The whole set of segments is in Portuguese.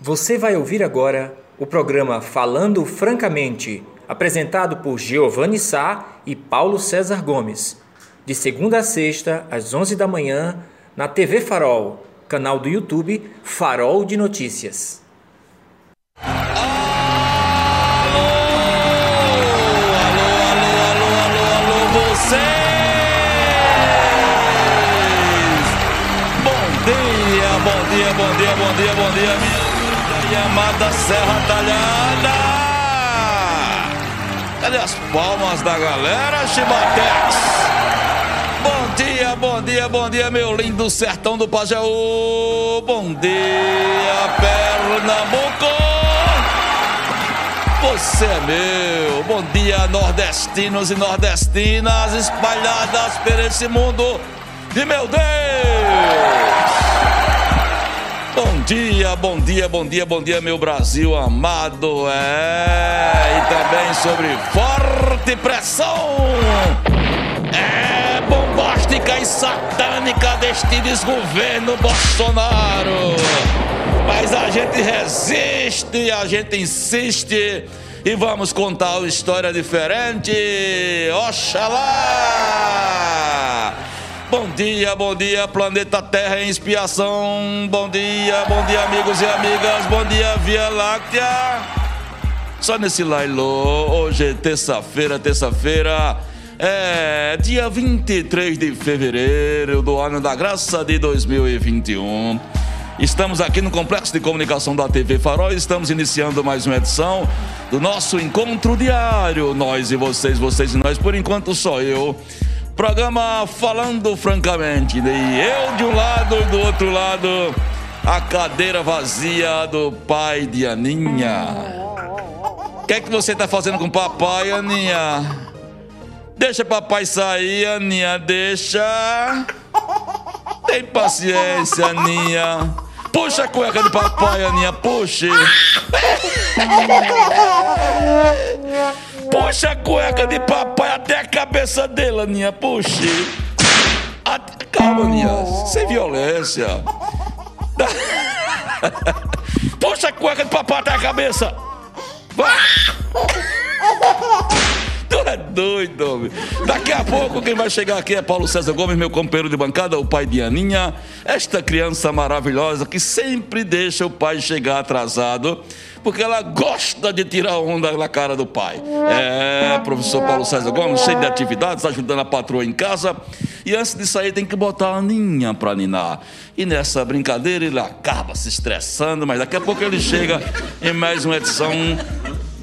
Você vai ouvir agora o programa Falando Francamente, apresentado por Giovanni Sá e Paulo César Gomes, de segunda a sexta, às 11 da manhã, na TV Farol, canal do YouTube Farol de Notícias. bom dia, bom dia, bom dia, bom dia, minha amada Serra Talhada. Cadê as palmas da galera, Chibatex? Bom dia, bom dia, bom dia, meu lindo sertão do Pajaú. Bom dia, Pernambuco. Você é meu. Bom dia, nordestinos e nordestinas espalhadas por esse mundo. E meu Deus! Bom dia, bom dia, bom dia, bom dia, meu Brasil amado. É, e também sobre forte pressão. É bombástica e satânica deste desgoverno Bolsonaro. Mas a gente resiste, a gente insiste e vamos contar uma história diferente. Oxalá! Bom dia, bom dia, planeta Terra em expiação. Bom dia, bom dia, amigos e amigas. Bom dia, Via Láctea. Só nesse Lailô, hoje é terça-feira, terça-feira. É dia 23 de fevereiro do ano da graça de 2021. Estamos aqui no Complexo de Comunicação da TV Farol estamos iniciando mais uma edição do nosso encontro diário. Nós e vocês, vocês e nós, por enquanto só eu. Programa Falando Francamente. E eu de um lado e do outro lado, a cadeira vazia do pai de Aninha. O que é que você está fazendo com papai, Aninha? Deixa papai sair, Aninha, deixa. Tem paciência, Aninha. Puxa a cueca de papai, Aninha, puxe. Puxa a cueca de papai até a cabeça dele, Aninha, puxe. Calma, Aninha, sem violência. Puxa a cueca de papai até a cabeça. Vai. Tu é doido, homem. Daqui a pouco quem vai chegar aqui é Paulo César Gomes, meu companheiro de bancada, o pai de Aninha. Esta criança maravilhosa que sempre deixa o pai chegar atrasado, porque ela gosta de tirar onda na cara do pai. É, professor Paulo César Gomes, cheio de atividades, ajudando a patroa em casa. E antes de sair tem que botar a Aninha pra ninar. E nessa brincadeira ele acaba se estressando, mas daqui a pouco ele chega em mais uma edição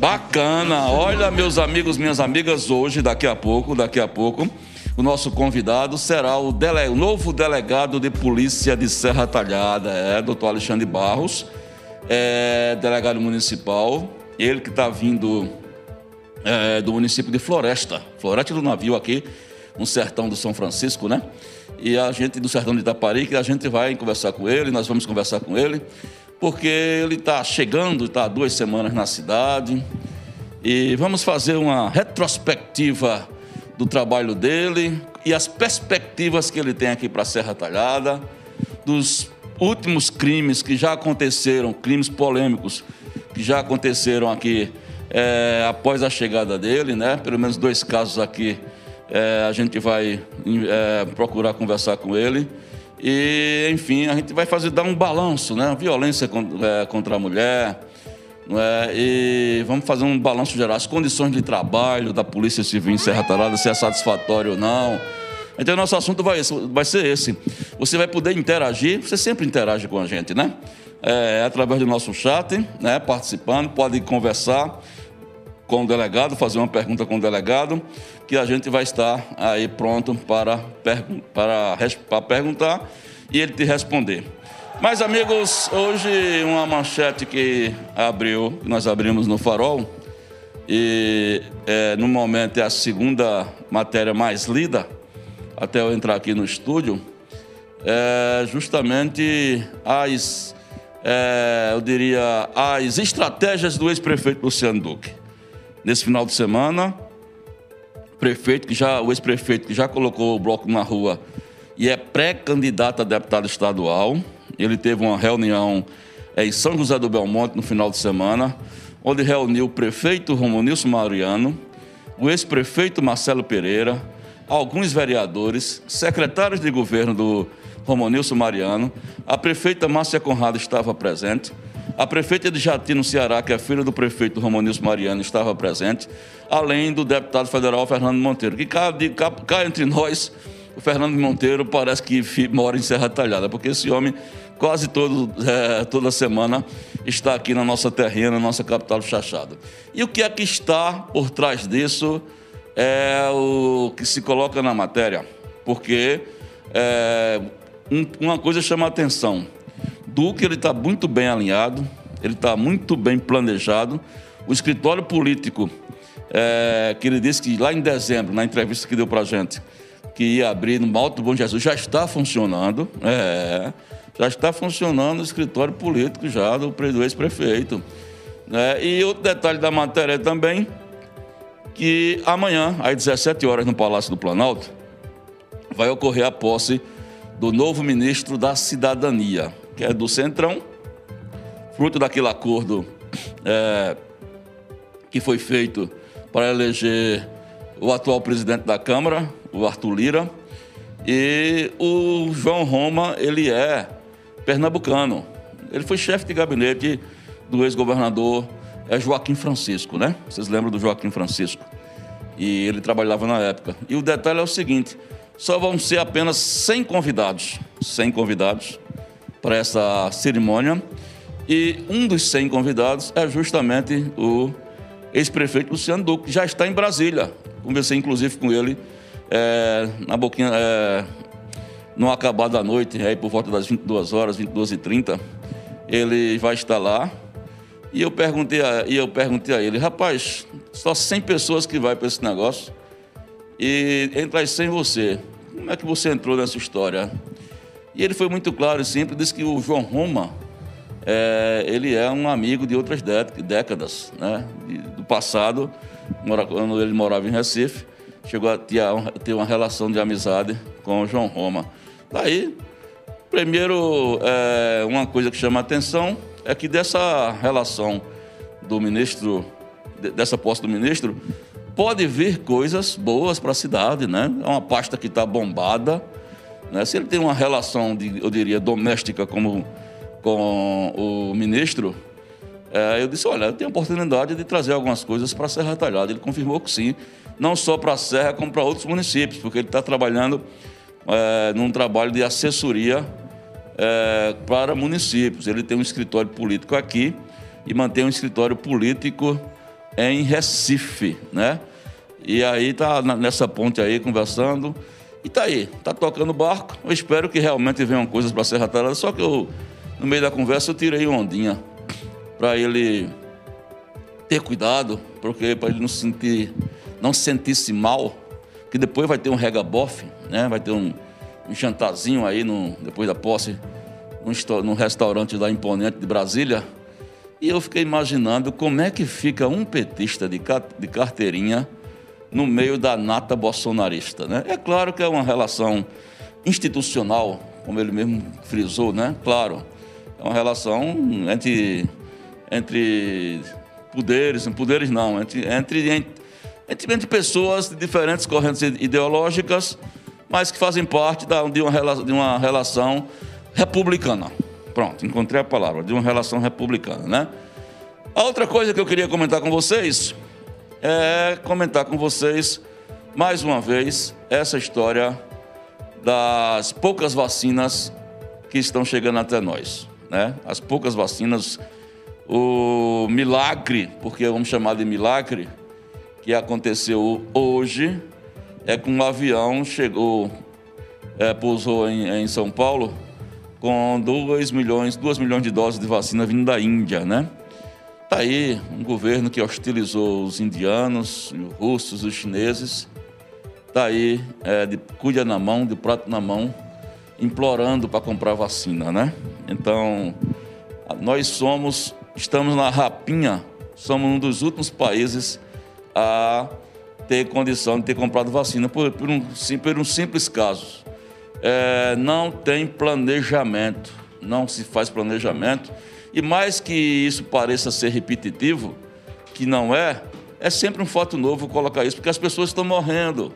Bacana. Olha, meus amigos, minhas amigas, hoje, daqui a pouco, daqui a pouco, o nosso convidado será o, dele... o novo delegado de polícia de Serra Talhada, é, doutor Alexandre Barros, é, delegado municipal, ele que está vindo é, do município de Floresta, Floresta do Navio aqui, no sertão do São Francisco, né? E a gente do sertão de Itapari, que a gente vai conversar com ele, nós vamos conversar com ele porque ele está chegando, está há duas semanas na cidade, e vamos fazer uma retrospectiva do trabalho dele e as perspectivas que ele tem aqui para a Serra Talhada, dos últimos crimes que já aconteceram, crimes polêmicos que já aconteceram aqui é, após a chegada dele, né? Pelo menos dois casos aqui é, a gente vai é, procurar conversar com ele. E, enfim, a gente vai fazer dar um balanço, né? Violência é, contra a mulher, é? E vamos fazer um balanço geral, as condições de trabalho da Polícia Civil em Serra Talhada, se é satisfatório ou não. Então, nosso assunto vai, vai ser esse. Você vai poder interagir, você sempre interage com a gente, né? É através do nosso chat, né? Participando, pode conversar com o delegado, fazer uma pergunta com o delegado, que a gente vai estar aí pronto para, para, para perguntar e ele te responder. Mas, amigos, hoje uma manchete que abriu, nós abrimos no Farol, e é, no momento é a segunda matéria mais lida, até eu entrar aqui no estúdio, é justamente as, é, eu diria, as estratégias do ex-prefeito Luciano Duque nesse final de semana. Prefeito que já, o ex-prefeito que já colocou o bloco na rua e é pré-candidato a deputado estadual. Ele teve uma reunião em São José do Belmonte no final de semana, onde reuniu o prefeito Romonilson Mariano, o ex-prefeito Marcelo Pereira, alguns vereadores, secretários de governo do Romonilson Mariano, a prefeita Márcia Conrado estava presente, a prefeita de Jati, no Ceará, que é filha do prefeito Romonilson Mariano, estava presente, além do deputado federal Fernando Monteiro, que cá, cá, cá entre nós, o Fernando Monteiro parece que mora em Serra Talhada, porque esse homem quase todo, é, toda semana está aqui na nossa terrinha, na nossa capital Chachado. E o que é que está por trás disso é o que se coloca na matéria, porque é, um, uma coisa chama a atenção. Duque ele está muito bem alinhado, ele está muito bem planejado. O escritório político, é, que ele disse que lá em dezembro, na entrevista que deu para a gente, que ia abrir no Alto Bom Jesus, já está funcionando. É, já está funcionando o escritório político já do, ex-prefeito. Né? E outro detalhe da matéria também, que amanhã, às 17 horas, no Palácio do Planalto, vai ocorrer a posse do novo ministro da Cidadania, que é do Centrão, fruto daquele acordo é, que foi feito para eleger o atual presidente da Câmara, o Arthur Lira, e o João Roma, ele é pernambucano. Ele foi chefe de gabinete do ex-governador é Joaquim Francisco, né? Vocês lembram do Joaquim Francisco? E ele trabalhava na época. E o detalhe é o seguinte: só vão ser apenas 100 convidados, 100 convidados para essa cerimônia. E um dos 100 convidados é justamente o ex-prefeito Luciano Duque, que já está em Brasília. Conversei inclusive com ele é, na boquinha, é, no acabar da noite, aí por volta das 22 horas, 22 e 30, ele vai estar lá. E eu perguntei a, e eu perguntei a ele, rapaz, só 100 pessoas que vai para esse negócio. E entre as 100 você, como é que você entrou nessa história? E ele foi muito claro e simples, disse que o João Roma, é, ele é um amigo de outras décadas, né? do passado, quando ele morava em Recife, chegou a ter uma relação de amizade com o João Roma. Daí, primeiro, é, uma coisa que chama a atenção é que dessa relação do ministro, dessa posse do ministro, pode vir coisas boas para a cidade, né? É uma pasta que está bombada. Né? Se ele tem uma relação, de, eu diria, doméstica como, com o ministro, é, eu disse, olha, eu tenho a oportunidade de trazer algumas coisas para a Serra Talhada. Ele confirmou que sim, não só para a Serra, como para outros municípios, porque ele está trabalhando é, num trabalho de assessoria é, para municípios. Ele tem um escritório político aqui e mantém um escritório político em Recife, né? E aí tá nessa ponte aí conversando e tá aí, tá tocando barco. Eu espero que realmente venham coisas para Serra Talhada, só que eu no meio da conversa eu tirei ondinha para ele ter cuidado, porque para ele não sentir não se sentisse mal, que depois vai ter um regabofe, né? vai ter um, um jantarzinho aí no, depois da posse, num, num restaurante lá imponente de Brasília. E eu fiquei imaginando como é que fica um petista de, de carteirinha no meio da nata bolsonarista. Né? É claro que é uma relação institucional, como ele mesmo frisou, né? Claro, é uma relação entre, entre poderes, poderes não, entre, entre, entre, entre pessoas de diferentes correntes ideológicas, mas que fazem parte da, de, uma, de uma relação republicana. Pronto, encontrei a palavra, de uma relação republicana, né? A outra coisa que eu queria comentar com vocês é comentar com vocês, mais uma vez, essa história das poucas vacinas que estão chegando até nós, né? As poucas vacinas, o milagre, porque vamos chamar de milagre, que aconteceu hoje é que um avião chegou, é, pousou em, em, São Paulo com 2 milhões, 2 milhões de doses de vacina vindo da Índia, né? Tá aí um governo que hostilizou os indianos, os russos, os chineses. Tá aí é, de cuida na mão, de prato na mão, implorando para comprar vacina, né? Então, nós somos, estamos na rapinha, somos um dos últimos países a ter condição de ter comprado vacina por, por, um, por um simples caso. É, não tem planejamento, não se faz planejamento E mais que isso pareça ser repetitivo, que não é, é sempre um fato novo colocar isso, porque as pessoas estão morrendo.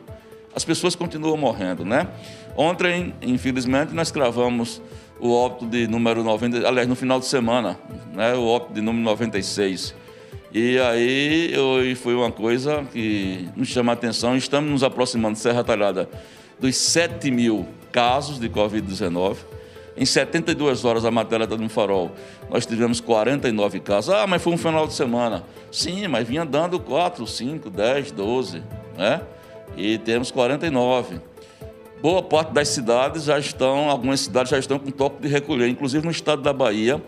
As pessoas continuam morrendo, né? Ontem, infelizmente, nós cravamos o óbito de número 90, aliás, no final de semana, né? O óbito de número 96. E aí eu, foi uma coisa que nos chama a atenção. Estamos nos aproximando Serra Talhada dos 7 mil casos de Covid-19. Em 72 horas, a matéria está no farol. Nós tivemos 49 casos. Ah, mas foi um final de semana. Sim, mas vinha dando 4, 5, 10, 12. Né? E temos 49. Boa parte das cidades já estão, algumas cidades já estão com toque de recolher. Inclusive no estado da Bahia,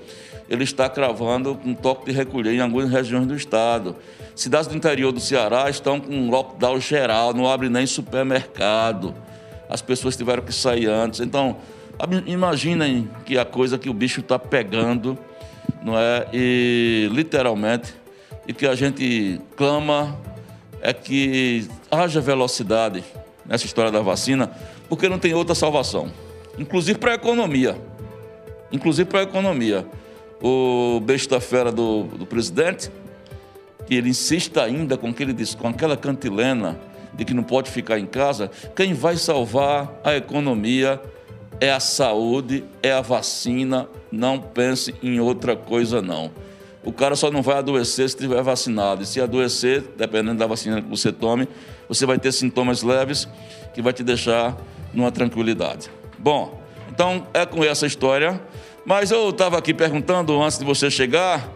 ele está cravando com toque de recolher em algumas regiões do estado. Cidades do interior do Ceará estão com lockdown geral, não abre nem supermercado. As pessoas tiveram que sair antes. Então, imaginem que a coisa que o bicho está pegando, não é? E literalmente, e que a gente clama é que haja velocidade nessa história da vacina, porque não tem outra salvação, inclusive para a economia. Inclusive para a economia o besta fera do, do presidente, que ele insiste ainda com, que ele diz, com aquela cantilena de que não pode ficar em casa, quem vai salvar a economia é a saúde, é a vacina, não pense em outra coisa não. O cara só não vai adoecer se estiver vacinado. E se adoecer, dependendo da vacina que você tome, você vai ter sintomas leves que vai te deixar numa tranquilidade. Bom, então é com essa história mas eu estava aqui perguntando antes de você chegar.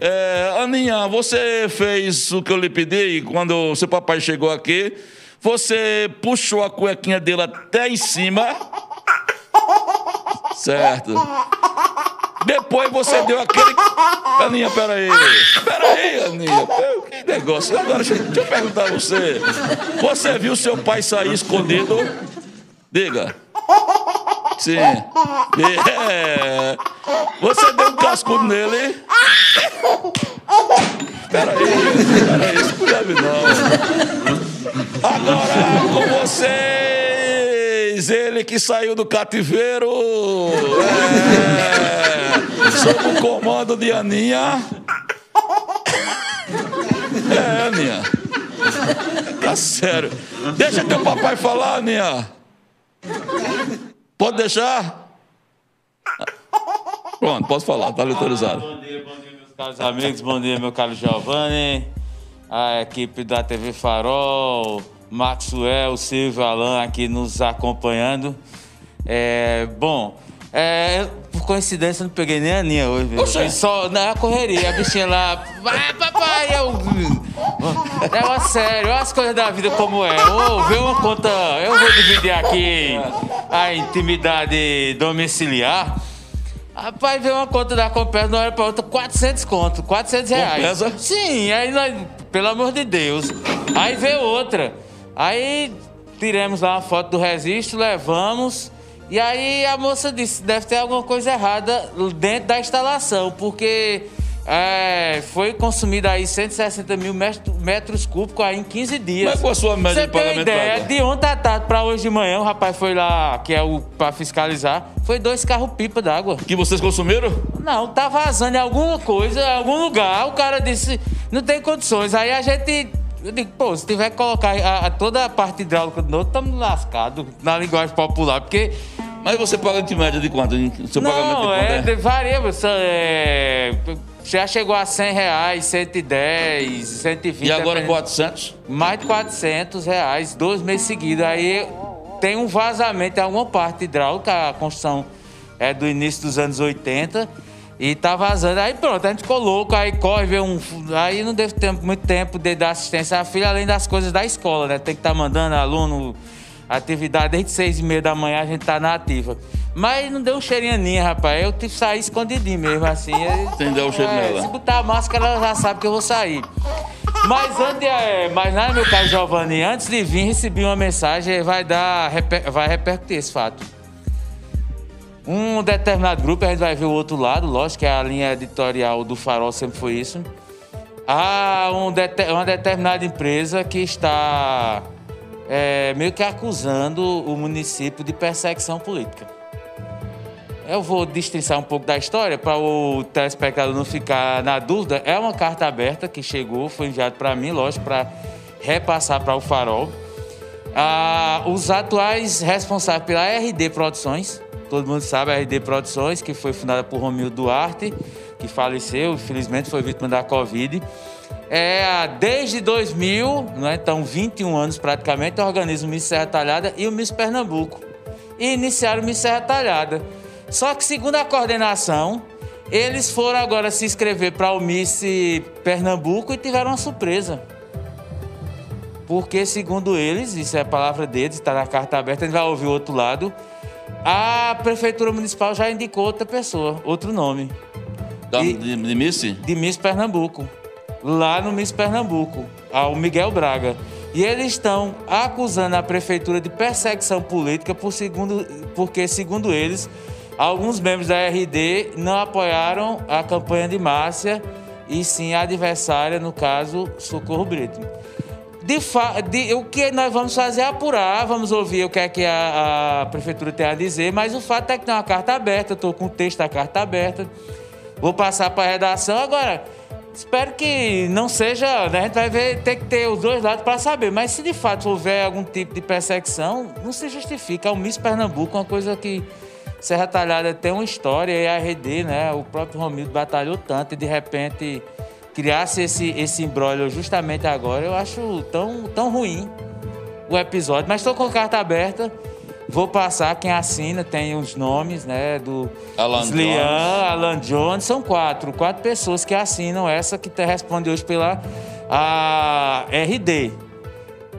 É, Aninha, você fez o que eu lhe pedi quando seu papai chegou aqui? Você puxou a cuequinha dele até em cima. Certo. Depois você deu aquele. Aninha, peraí. Peraí, Aninha. Que negócio. Agora, deixa eu perguntar a você. Você viu seu pai sair escondido? Diga. Sim. É. Você deu um cascudo nele. Peraí, peraí, isso não não. Agora com vocês, ele que saiu do cativeiro. É, sob o comando de Aninha. É, Aninha. Tá sério. Deixa teu papai falar, Aninha. Pode deixar? Pronto, posso falar, está autorizado. Ah, bom dia, bom dia, meus caros amigos, bom dia, meu caro Giovanni, a equipe da TV Farol, Maxwell, Silvio Alan aqui nos acompanhando. É, bom, é, por coincidência, eu não peguei nem a Aninha hoje. Viu? Só na correria, a bichinha lá. Vai, papai! Eu. É sério, olha as coisas da vida como é. Ô, vê uma conta. Eu vou dividir aqui a intimidade domiciliar. Rapaz, veio uma conta da Compesa de uma hora para outra, 400 conto, 400 reais. Compesa? Sim, aí nós, pelo amor de Deus. Aí veio outra. Aí tiramos lá uma foto do registro, levamos. E aí a moça disse: deve ter alguma coisa errada dentro da instalação, porque é, foi consumido aí 160 mil metros cúbicos aí em 15 dias. Mas qual a sua média Você de pagamento? ideia, de ontem à tarde para hoje de manhã, o rapaz foi lá, que é o para fiscalizar, foi dois carros-pipa d'água. Que vocês consumiram? Não, tá vazando em alguma coisa, em algum lugar. O cara disse: não tem condições. Aí a gente eu digo, pô, se tiver que colocar a, a toda a parte hidráulica do novo, estamos lascados na linguagem popular, porque. Mas você paga de média de quanto? O seu não, pagamento de quanto é, é? varia, você, é, já chegou a 100 reais, 110, 120. E agora 400? Mais de 400 reais, dois meses seguidos. Aí tem um vazamento em alguma parte hidráulica, a construção é do início dos anos 80 e tá vazando. Aí pronto, a gente colocou, aí corre, vê um. Aí não deve ter muito tempo de dar assistência à filha, além das coisas da escola, né? Tem que estar tá mandando aluno, atividade desde seis e meia da manhã a gente tá na ativa. Mas não deu um cheirinho aninha, rapaz. Eu tive que sair escondidinho mesmo, assim. Entendeu o cheiro é, nela? Se botar a máscara, ela já sabe que eu vou sair. Mas antes, é, mas nada, meu caro Giovanni, antes de vir, recebi uma mensagem, vai dar, vai repercutir esse fato um determinado grupo, a gente vai ver o outro lado, lógico que a linha editorial do Farol sempre foi isso. Há um uma determinada empresa que está é, meio que acusando o município de perseguição política. eu vou destrinçar um pouco da história para o telespectador não ficar na dúvida. É uma carta aberta que chegou, foi enviado para mim, lógico, para repassar para o Farol. Ah, os atuais responsáveis pela RD Produções, todo mundo sabe a RD Produções, que foi fundada por Romildo Duarte, que faleceu, infelizmente foi vítima da Covid. É, desde 2000, né, então 21 anos praticamente, organiza o Miss Serra Talhada e o Miss Pernambuco. E iniciaram o Miss Serra Talhada. Só que, segundo a coordenação, eles foram agora se inscrever para o Miss Pernambuco e tiveram uma surpresa. Porque, segundo eles, isso é a palavra deles, está na carta aberta, a gente vai ouvir o outro lado. A Prefeitura Municipal já indicou outra pessoa, outro nome. Da, e, de, de Miss? De Miss Pernambuco. Lá no Miss Pernambuco, ao Miguel Braga. E eles estão acusando a prefeitura de perseguição política por segundo, porque, segundo eles, Alguns membros da RD não apoiaram a campanha de Márcia e sim a adversária, no caso, Socorro Brito. De, de, o que nós vamos fazer é apurar, vamos ouvir o que é que a, a prefeitura tem a dizer, mas o fato é que tem uma carta aberta, estou com o texto da carta aberta, vou passar para a redação. Agora, espero que não seja, né, a gente vai ver, ter que ter os dois lados para saber, mas se de fato houver algum tipo de perseguição, não se justifica. É o Miss Pernambuco, uma coisa que Serra Talhada tem uma história e a RD, né? O próprio Romildo batalhou tanto e de repente criasse esse, esse imbróglio justamente agora, eu acho tão, tão ruim o episódio. Mas estou com a carta aberta. Vou passar quem assina, tem os nomes, né? Do Alan Slian, Jones. Alan Jones, são quatro, quatro pessoas que assinam essa que responde hoje pela a RD.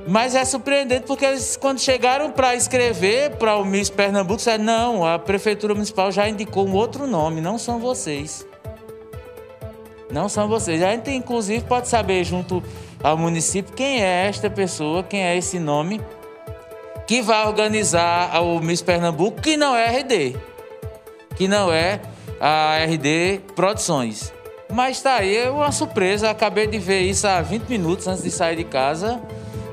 Mas é surpreendente porque eles, quando chegaram para escrever para o Miss Pernambuco, disseram: não, a Prefeitura Municipal já indicou um outro nome, não são vocês. Não são vocês. A gente, inclusive, pode saber junto ao município quem é esta pessoa, quem é esse nome que vai organizar o Miss Pernambuco, que não é RD, que não é a RD Produções. Mas tá aí é uma surpresa, acabei de ver isso há 20 minutos antes de sair de casa.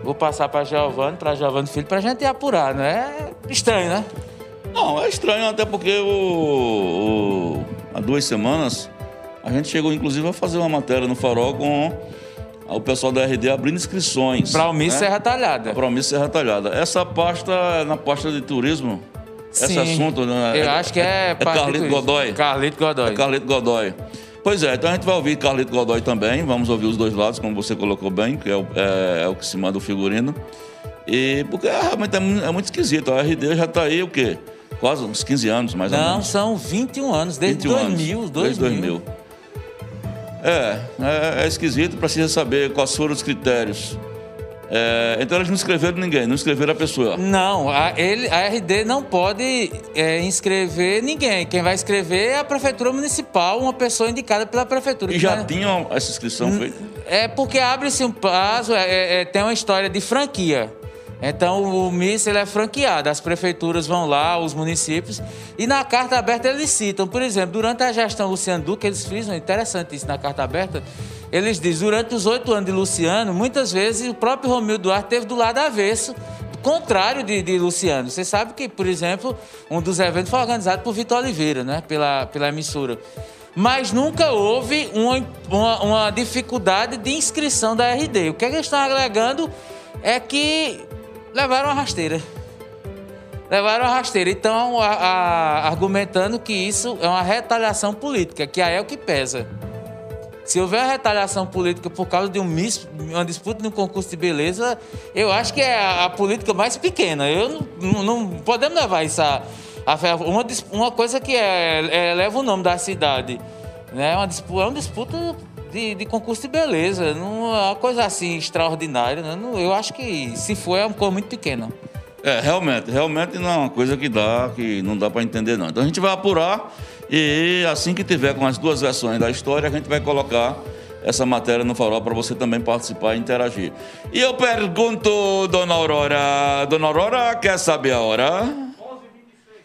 Vou passar para Giovanni, para Giovanni Filho, para a gente apurar, não é estranho, né? Não, é estranho até porque o, o, há duas semanas a gente chegou inclusive a fazer uma matéria no Farol com o pessoal da RD abrindo inscrições. Para o Miss né? Serra Talhada. Para o Miss Serra Talhada. Essa pasta é na pasta de turismo. Sim. Esse assunto, né? Eu é, acho que é, é Carlito Godoy. Carlito Godoy. É Carlito Godoy. Pois é, então a gente vai ouvir Carlito Godoy também, vamos ouvir os dois lados, como você colocou bem, que é o, é, é o que se manda o figurino. E porque é, realmente é, muito, é muito esquisito, a RD já está aí o quê? Quase uns 15 anos, mais Não, ou menos. Não, são 21 anos, desde 21 2000, anos, 2000. Desde 2000. É, é, é esquisito, precisa saber quais foram os critérios é, então eles não inscreveram ninguém, não inscreveram a pessoa. Não, a, ele, a RD não pode é, inscrever ninguém. Quem vai inscrever é a Prefeitura Municipal, uma pessoa indicada pela Prefeitura. E já né? tinham essa inscrição feita? É porque abre-se um prazo, é, é, é, tem uma história de franquia. Então o MIS ele é franqueado, as prefeituras vão lá, os municípios, e na carta aberta eles citam, por exemplo, durante a gestão Luciano Duque, eles frisam, interessante isso na carta aberta, eles dizem, durante os oito anos de Luciano, muitas vezes o próprio Romildo Duarte teve do lado avesso, contrário de, de, Luciano. Você sabe que, por exemplo, um dos eventos foi organizado por Vitor Oliveira, né? pela, pela emissora. Mas nunca houve uma, uma, uma dificuldade de inscrição da RD. O que, é que eles estão alegando é que levaram a rasteira. Levaram a rasteira. Então, a, a, argumentando que isso é uma retaliação política, que aí é o que pesa. Se houver retaliação política por causa de um mis, uma disputa no concurso de beleza, eu acho que é a, a política mais pequena. Eu não, não, podemos levar isso a, a uma, uma coisa que é, é, leva o nome da cidade. Né? Uma é uma disputa de, de, concurso de beleza. Não é uma coisa assim extraordinária. Né? Não, eu acho que se for é uma coisa muito pequena. É, realmente, realmente não é uma coisa que dá, que não dá para entender não. Então a gente vai apurar e assim que tiver com as duas versões da história, a gente vai colocar essa matéria no farol para você também participar e interagir. E eu pergunto, dona Aurora, dona Aurora, quer saber a hora?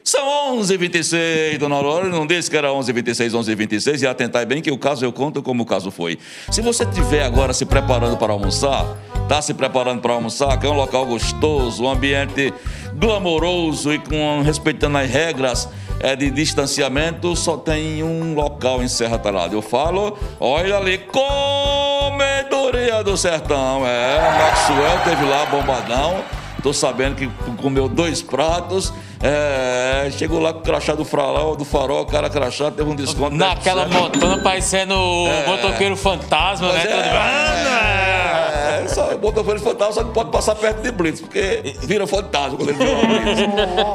São 11h26, dona Aurora não disse que era 11h26, 11h26, e atentar bem que o caso eu conto como o caso foi. Se você estiver agora se preparando para almoçar, está se preparando para almoçar, que é um local gostoso, um ambiente glamouroso e com respeitando as regras é de distanciamento, só tem um local em Serra Talhada. Eu falo, olha ali, comedoria do sertão. É, Maxwell teve lá, bombadão. Tô sabendo que comeu dois pratos. É, chegou lá com o crachá do farol, do farol, o cara crachá, teve um desconto. Naquela motona parecendo o é, motoqueiro fantasma, né? É, é, só, o motoqueiro fantasma só não pode passar perto de Blitz, porque vira fantasma quando ele vira Blitz.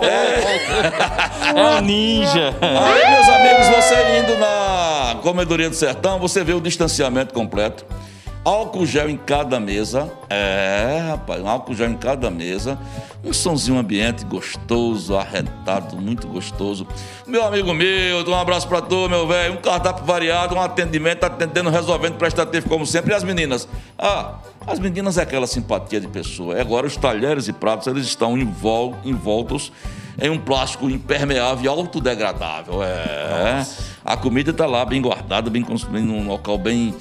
É, é um ninja. Aí, meus amigos, você indo na Comedoria do Sertão, você vê o distanciamento completo. Álcool gel em cada mesa. É, rapaz, um álcool gel em cada mesa. Um somzinho ambiente gostoso, arretado, muito gostoso. Meu amigo meu, um abraço pra tu, meu velho. Um cardápio variado, um atendimento, atendendo, resolvendo, prestativo como sempre. E as meninas? Ah, as meninas é aquela simpatia de pessoa. Agora os talheres e pratos, eles estão envol envoltos em um plástico impermeável e autodegradável. É. Nossa. A comida está lá bem guardada, bem consumida, num local bem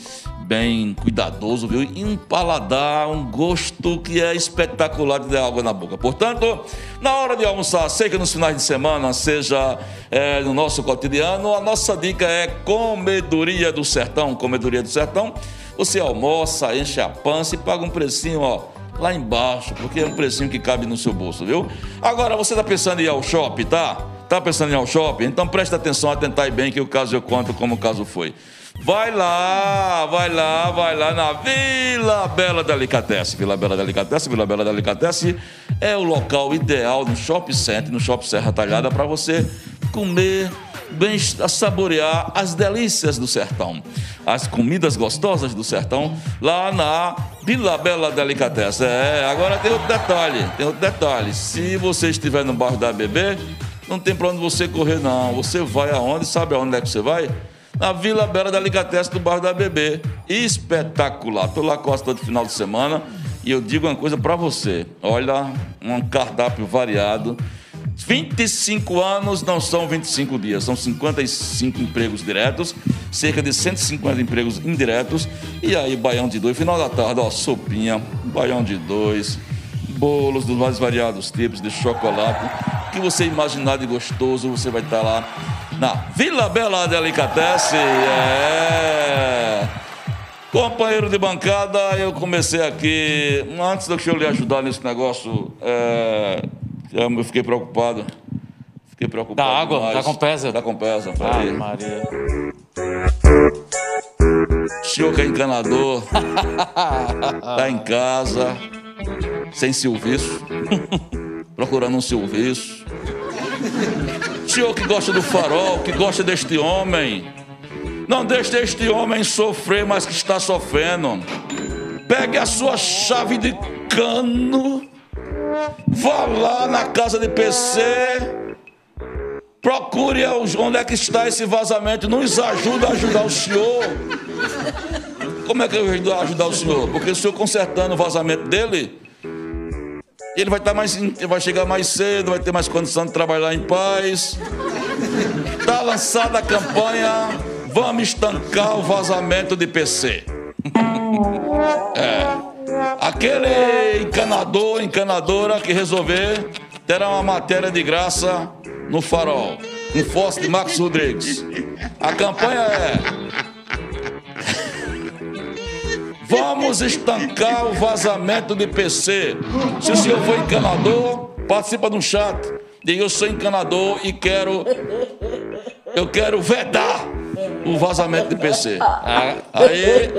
bem cuidadoso, viu? E um paladar, um gosto que é espetacular de dar água na boca. Portanto, na hora de almoçar, seja nos finais de semana, seja é, no nosso cotidiano, a nossa dica é comedoria do sertão. Comedoria do sertão, você almoça, enche a pança e paga um precinho, ó lá embaixo, porque é um precinho que cabe no seu bolso, viu? Agora, você está pensando em ir ao shopping, tá? Tá pensando em ir ao shopping? Então preste atenção, atentar bem que o caso eu conto como o caso foi. Vai lá, vai lá, vai lá na Vila Bela Delicatessen. Vila Bela Delicatessen, Vila Bela Delicatessen é o local ideal no Shopping Center, no Shopping Serra Talhada, para você comer, bem saborear as delícias do sertão. As comidas gostosas do sertão lá na Vila Bela Delicatessen. É, agora tem outro detalhe, tem outro detalhe. Se você estiver no bairro da BB, não tem para onde você correr não. Você vai aonde? Sabe aonde é que você vai? na Vila Bela da Ligateste do bairro da BB. Espetacular. Estou lá quase todo final de semana e eu digo uma coisa para você. Olha, um cardápio variado. 25 anos não são 25 dias, são 55 empregos diretos, cerca de 150 empregos indiretos. E aí, baião de dois, final da tarde, ó, sopinha, baião de dois, bolos dos mais variados tipos de chocolate. Que você imaginar de gostoso, você vai estar lá na Vila Bela Delicatessen. É. Companheiro de bancada, eu comecei aqui. Antes de eu lhe ajudar nesse negócio, é, eu fiquei preocupado. Fiquei preocupado. Da água? Demais. Tá com pesa? Tá com pesa. Ah, Maria. Senhor que é encanador, tá em casa, sem serviço, procurando um serviço. Senhor que gosta do farol, que gosta deste homem. Não deixe este homem sofrer, mas que está sofrendo. Pegue a sua chave de cano. Vá lá na casa de PC. Procure onde é que está esse vazamento. Nos ajuda a ajudar o senhor. Como é que eu vou ajudar o senhor? Porque o senhor consertando o vazamento dele, ele vai estar mais, vai chegar mais cedo, vai ter mais condição de trabalhar em paz. Está lançada a campanha Vamos estancar o vazamento de PC. É. Aquele encanador, encanadora que resolver terá uma matéria de graça no farol. Um fósforo de Marcos Rodrigues. A campanha é Vamos estancar o vazamento de PC. Se o senhor for encanador, participa de um chat. Diga eu sou encanador e quero. Eu quero vedar o vazamento de PC. Ah. Aí.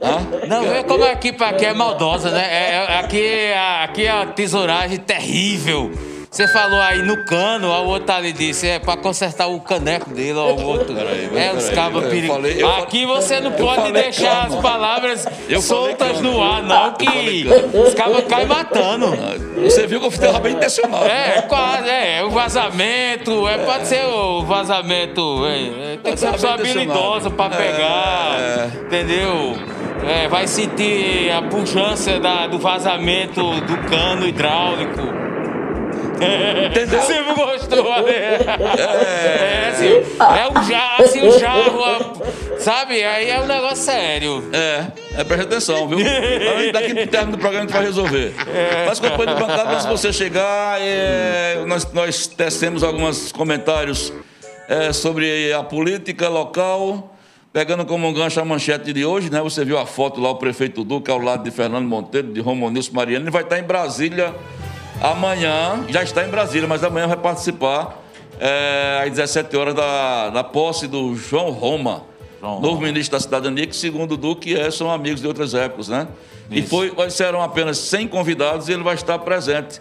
Ah, não, vê como aqui aqui é maldosa, né? É, é, aqui, aqui é a tesouragem terrível. Você falou aí no cano, o outro ali disse, é pra consertar o caneco dele, ó, o outro. Peraí, é, os cabos perigosos. Aqui você não pode deixar cano. as palavras eu soltas no ar, não, que os cabos caem matando. Você viu que eu estava bem intencionado. É, né? quase, é, o vazamento, é, pode ser o vazamento, é, tem que ser uma pessoa habilidosa pra pegar, é. entendeu? É, vai sentir a pujança da, do vazamento do cano hidráulico. Entendeu? Silvio gostou, né? É, é, assim, é o jarro, assim, o jarro Sabe? Aí é um negócio sério. É, é presta atenção, viu? Daqui pro término do programa a gente vai resolver. É. Mas, companheiro de bancada, antes de você chegar, é, nós, nós tecemos alguns comentários é, sobre a política local. Pegando como um gancho a manchete de hoje, né? Você viu a foto lá, o prefeito Duque ao lado de Fernando Monteiro, de Romonilson Mariano. Ele vai estar em Brasília amanhã, já está em Brasília, mas amanhã vai participar é, às 17 horas da, da posse do João Roma, João novo Roma. ministro da Cidadania, que, segundo o Duque, é, são amigos de outras épocas, né? Isso. E foi, serão apenas 100 convidados e ele vai estar presente.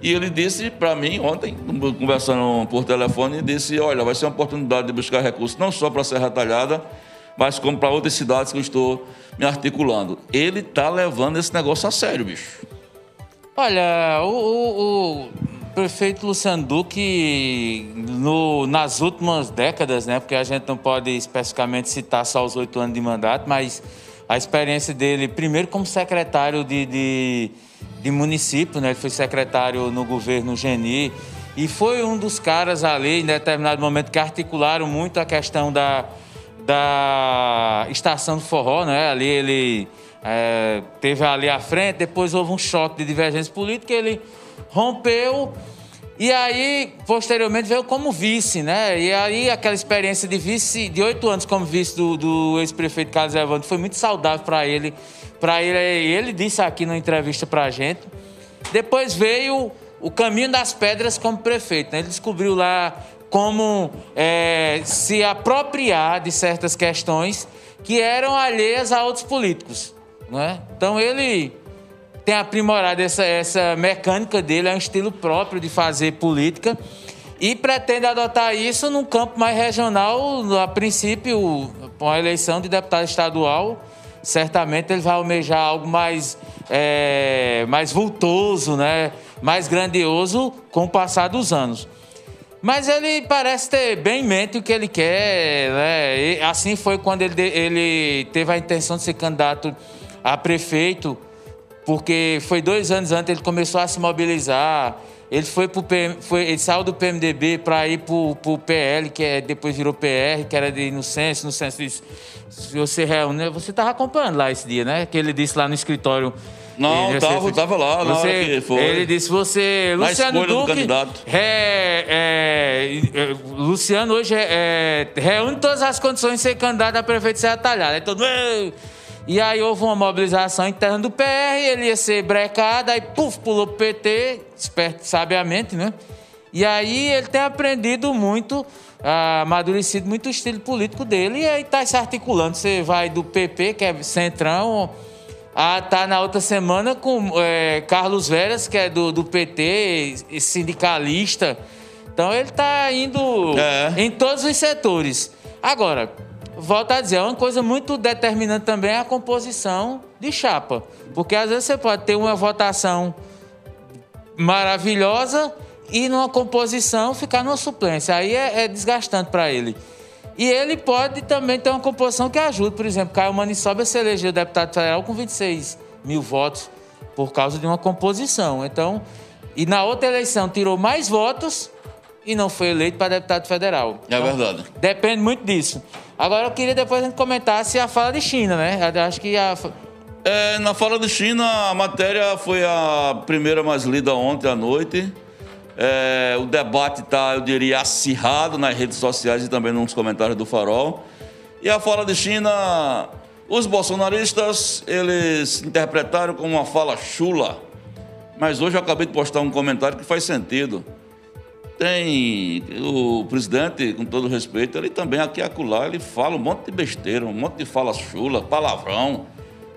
E ele disse para mim ontem, conversando por telefone, disse: Olha, vai ser uma oportunidade de buscar recursos não só para a Serra Talhada, mas como para outras cidades que eu estou me articulando. Ele está levando esse negócio a sério, bicho. Olha, o, o, o prefeito Luciano Duque, no, nas últimas décadas, né, porque a gente não pode especificamente citar só os oito anos de mandato, mas a experiência dele, primeiro como secretário de, de de município, né? Ele foi secretário no governo Geni e foi um dos caras ali, em determinado momento, que articularam muito a questão da, da estação do forró, né? Ali ele é, teve ali à frente, depois houve um choque de divergência política, ele rompeu e aí, posteriormente, veio como vice, né? E aí, aquela experiência de vice, de oito anos como vice do, do ex-prefeito Carlos Evandro, foi muito saudável para ele. Para ele, ele disse aqui numa entrevista para a gente. Depois veio o caminho das pedras como prefeito. Né? Ele descobriu lá como é, se apropriar de certas questões que eram alheias a outros políticos. Né? Então, ele tem aprimorado essa, essa mecânica dele, é um estilo próprio de fazer política e pretende adotar isso num campo mais regional, a princípio, com a eleição de deputado estadual. Certamente ele vai almejar algo mais, é, mais vultoso, né? mais grandioso com o passar dos anos. Mas ele parece ter bem em mente o que ele quer. Né? E assim foi quando ele, ele teve a intenção de ser candidato a prefeito porque foi dois anos antes ele começou a se mobilizar. Ele foi pro PM, foi, ele saiu do PMDB para ir para o PL, que é, depois virou PR, que era de no censo, no censo se você reúne, você estava acompanhando lá esse dia, né? Que ele disse lá no escritório. Não, estava tava lá, na você, foi. Ele disse, você, Luciano Duque, é, é, Luciano hoje é, reúne todas as condições de ser candidato a prefeito de Serra Talhada. Aí todo mundo, e aí houve uma mobilização interna do PR, ele ia ser brecado, aí puf, pulou pro PT, esperto sabiamente, né? E aí ele tem aprendido muito, amadurecido muito o estilo político dele, e aí tá se articulando. Você vai do PP, que é centrão, a tá na outra semana com é, Carlos Veras, que é do, do PT, sindicalista. Então ele está indo é. em todos os setores. Agora, volto a dizer, é uma coisa muito determinante também é a composição de chapa. Porque às vezes você pode ter uma votação maravilhosa e numa composição ficar numa suplência. Aí é, é desgastante para ele. E ele pode também ter uma composição que ajude. Por exemplo, Caio Manissoba se elegeu deputado federal com 26 mil votos por causa de uma composição. Então, e na outra eleição tirou mais votos e não foi eleito para deputado federal. É então, verdade. Depende muito disso. Agora eu queria depois a gente comentasse a fala de China, né? Eu acho que a. É, na fala de China, a matéria foi a primeira mais lida ontem à noite. É, o debate está, eu diria, acirrado nas redes sociais e também nos comentários do Farol. E a fala de China, os bolsonaristas, eles interpretaram como uma fala chula. Mas hoje eu acabei de postar um comentário que faz sentido. Tem o presidente, com todo respeito, ele também aqui e acolá, ele fala um monte de besteira, um monte de fala chula, palavrão.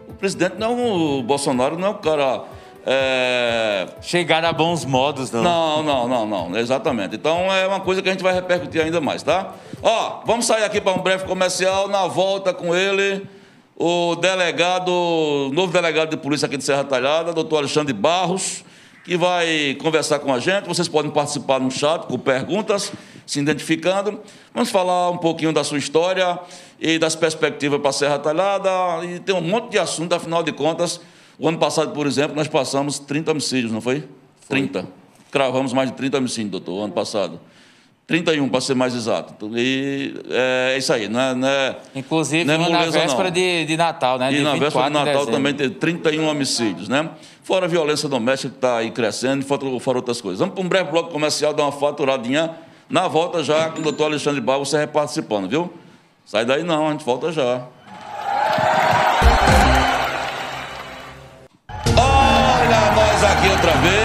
O presidente não, o Bolsonaro não é o cara. É... Chegar a bons modos, não. Não, não, não, não, exatamente. Então é uma coisa que a gente vai repercutir ainda mais, tá? Ó, vamos sair aqui para um breve comercial, na volta com ele, o delegado, novo delegado de polícia aqui de Serra Talhada, doutor Alexandre Barros que vai conversar com a gente. Vocês podem participar no chat com perguntas, se identificando. Vamos falar um pouquinho da sua história e das perspectivas para a Serra Talhada. E tem um monte de assunto, afinal de contas. O ano passado, por exemplo, nós passamos 30 homicídios, não foi? foi. 30. Cravamos mais de 30 homicídios, doutor, ano passado. 31, para ser mais exato. E é, é isso aí, não é, não é Inclusive, é moleza, na véspera de, de, Natal, né? E de na véspera de Natal de também tem 31 homicídios, né? Fora a violência doméstica que está aí crescendo, fora, fora outras coisas. Vamos para um breve bloco comercial, dar uma faturadinha. Na volta já com o doutor Alexandre Barro, você participando, viu? Sai daí não, a gente volta já. Olha nós aqui outra vez,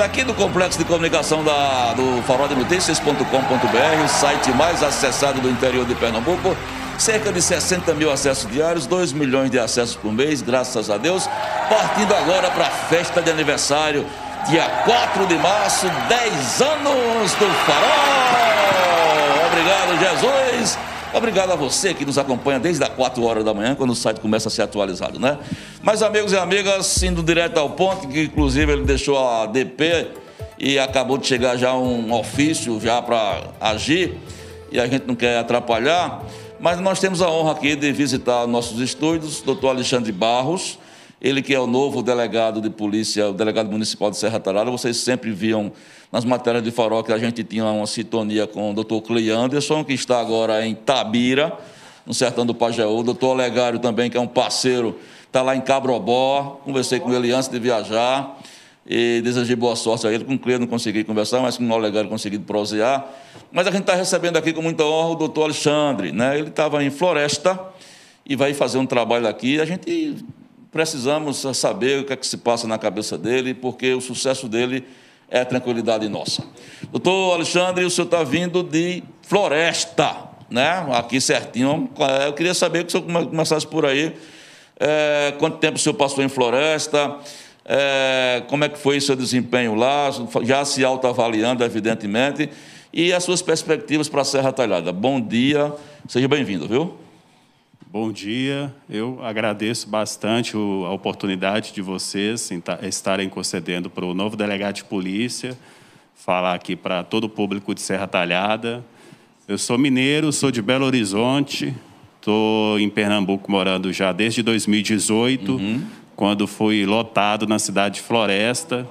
aqui do Complexo de Comunicação da, do Farol de Notícias.com.br, o site mais acessado do interior de Pernambuco. Cerca de 60 mil acessos diários, 2 milhões de acessos por mês, graças a Deus. Partindo agora para a festa de aniversário, dia 4 de março, 10 anos do Farol. Obrigado, Jesus. Obrigado a você que nos acompanha desde as 4 horas da manhã, quando o site começa a ser atualizado, né? Mas, amigos e amigas, indo direto ao ponto, que inclusive ele deixou a DP e acabou de chegar já um ofício já para agir, e a gente não quer atrapalhar, mas nós temos a honra aqui de visitar nossos estúdios, doutor Alexandre Barros, ele que é o novo delegado de polícia, o delegado municipal de Serra Tarada, vocês sempre viam nas matérias de farol que a gente tinha uma sintonia com o doutor Clay Anderson, que está agora em Tabira, no sertão do Pajeú. O doutor Olegário também, que é um parceiro, está lá em Cabrobó. Conversei com ele antes de viajar e desejei boa sorte a ele. Com o Clay não consegui conversar, mas com o Olegário consegui prosear. Mas a gente está recebendo aqui com muita honra o doutor Alexandre. Né? Ele estava em Floresta e vai fazer um trabalho aqui. A gente precisamos saber o que é que se passa na cabeça dele, porque o sucesso dele é tranquilidade nossa. Doutor Alexandre, o senhor está vindo de Floresta, né? Aqui certinho. Eu queria saber que o senhor começasse por aí. É, quanto tempo o senhor passou em Floresta? É, como é que foi o seu desempenho lá? Já se autoavaliando, evidentemente. E as suas perspectivas para a Serra Talhada. Bom dia, seja bem-vindo, viu? Bom dia, eu agradeço bastante a oportunidade de vocês estarem concedendo para o novo delegado de polícia falar aqui para todo o público de Serra Talhada. Eu sou mineiro, sou de Belo Horizonte, estou em Pernambuco morando já desde 2018, uhum. quando fui lotado na cidade de Floresta.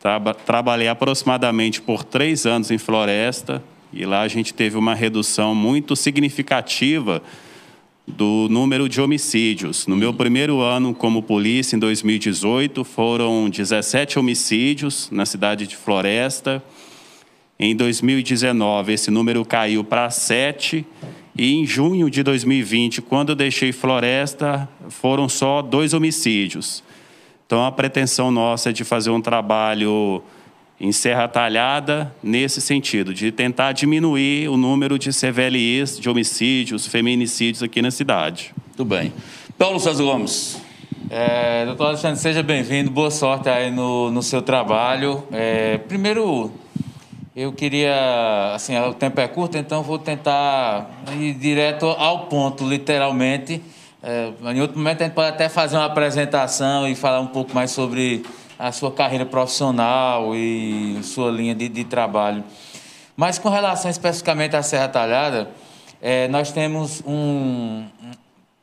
Tra trabalhei aproximadamente por três anos em Floresta e lá a gente teve uma redução muito significativa do número de homicídios. No meu primeiro ano como polícia, em 2018, foram 17 homicídios na cidade de Floresta. Em 2019, esse número caiu para 7. E em junho de 2020, quando eu deixei Floresta, foram só dois homicídios. Então, a pretensão nossa é de fazer um trabalho em Serra Talhada nesse sentido, de tentar diminuir o número de CVLIs, de homicídios, feminicídios aqui na cidade. Muito bem. Paulo César Gomes. É, doutor Alexandre, seja bem-vindo, boa sorte aí no, no seu trabalho. É, primeiro, eu queria, assim, o tempo é curto, então vou tentar ir direto ao ponto, literalmente. É, em outro momento a gente pode até fazer uma apresentação e falar um pouco mais sobre a sua carreira profissional e sua linha de, de trabalho. Mas com relação especificamente à Serra Talhada, é, nós temos um,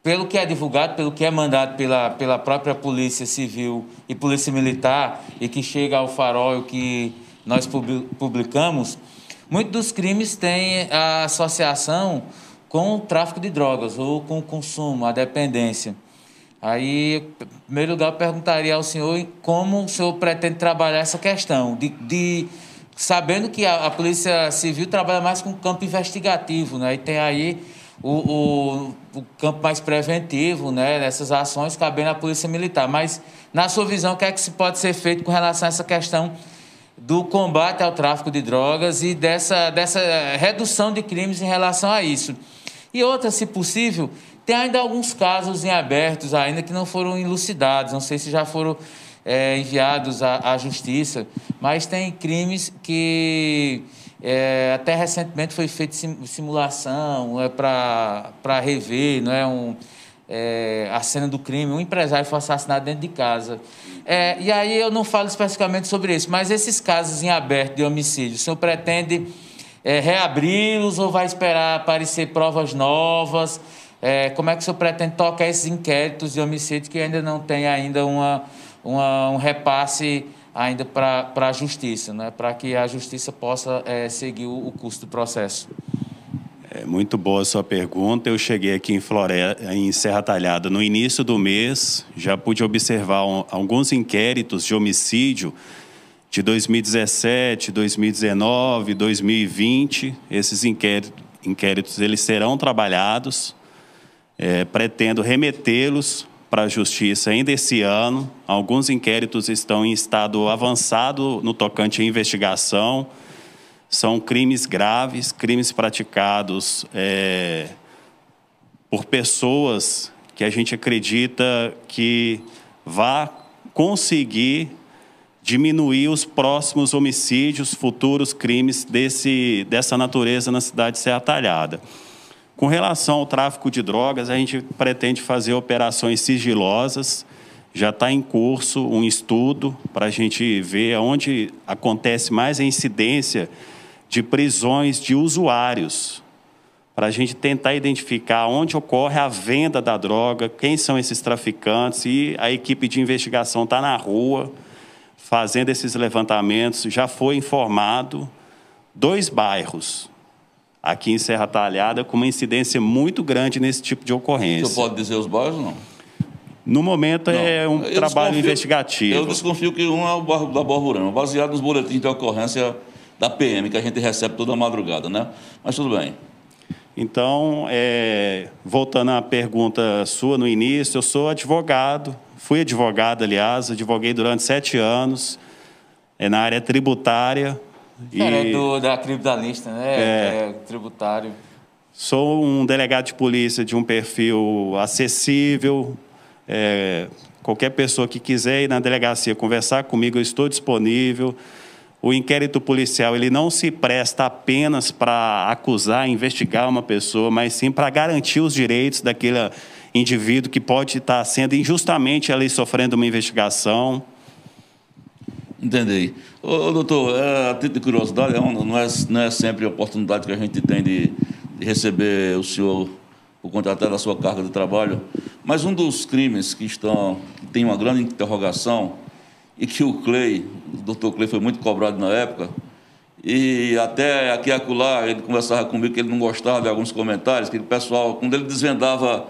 pelo que é divulgado, pelo que é mandado pela, pela própria Polícia Civil e Polícia Militar, e que chega ao farol que nós publicamos, muitos dos crimes têm associação com o tráfico de drogas ou com o consumo, a dependência. Aí, em primeiro lugar, eu perguntaria ao senhor como o senhor pretende trabalhar essa questão, de, de sabendo que a, a, Polícia Civil trabalha mais com o campo investigativo, né? e tem aí o, o, o campo mais preventivo, né? Nessas ações cabendo à Polícia Militar. Mas, na sua visão, o que é que se pode ser feito com relação a essa questão do combate ao tráfico de drogas e dessa, dessa redução de crimes em relação a isso? E outra, se possível, tem ainda alguns casos em abertos ainda que não foram elucidados, não sei se já foram é, enviados à, à, justiça, mas tem crimes que é, até recentemente foi feita simulação é, para rever, não é um é, a cena do crime, um empresário foi assassinado dentro de casa. É, e aí eu não falo especificamente sobre isso, mas esses casos em aberto de homicídio, o senhor pretende é, reabri-los ou vai esperar aparecer provas novas? É, como é que o senhor pretende tocar esses inquéritos de homicídio que ainda não tem ainda uma, uma um repasse ainda para a justiça, né? para que a justiça possa é, seguir o, o curso do processo. É muito boa a sua pergunta. Eu cheguei aqui em, Floresta, em Serra Talhada no início do mês, já pude observar um, alguns inquéritos de homicídio de 2017, 2019, 2020. Esses inquéritos, inquéritos eles serão trabalhados. É, pretendo remetê-los para a Justiça ainda esse ano. Alguns inquéritos estão em estado avançado no tocante à investigação. São crimes graves, crimes praticados é, por pessoas que a gente acredita que vá conseguir diminuir os próximos homicídios, futuros crimes desse, dessa natureza na cidade de Serra Talhada. Com relação ao tráfico de drogas, a gente pretende fazer operações sigilosas. Já está em curso um estudo para a gente ver onde acontece mais a incidência de prisões de usuários, para a gente tentar identificar onde ocorre a venda da droga, quem são esses traficantes, e a equipe de investigação está na rua fazendo esses levantamentos. Já foi informado dois bairros aqui em Serra Talhada com uma incidência muito grande nesse tipo de ocorrência. Você pode dizer os bairros não? No momento não. é um eu trabalho investigativo. Eu desconfio que um é o bairro da Borborama, baseado nos boletins de ocorrência da PM, que a gente recebe toda madrugada, né? Mas tudo bem. Então, é, voltando à pergunta sua no início, eu sou advogado, fui advogado, aliás, advoguei durante sete anos é, na área tributária, e, é, do, da criminalista, né? É, é, tributário. Sou um delegado de polícia de um perfil acessível. É, qualquer pessoa que quiser ir na delegacia conversar comigo, eu estou disponível. O inquérito policial ele não se presta apenas para acusar, investigar uma pessoa, mas sim para garantir os direitos daquele indivíduo que pode estar sendo injustamente ali sofrendo uma investigação. Entendi. Ô, doutor, é, a título de curiosidade, é não, é, não é sempre a oportunidade que a gente tem de, de receber o senhor por conta até da sua carga de trabalho, mas um dos crimes que estão, que tem uma grande interrogação e que o Clay, o doutor Clay foi muito cobrado na época, e até aqui e acolá ele conversava comigo que ele não gostava de alguns comentários, que o pessoal, quando ele desvendava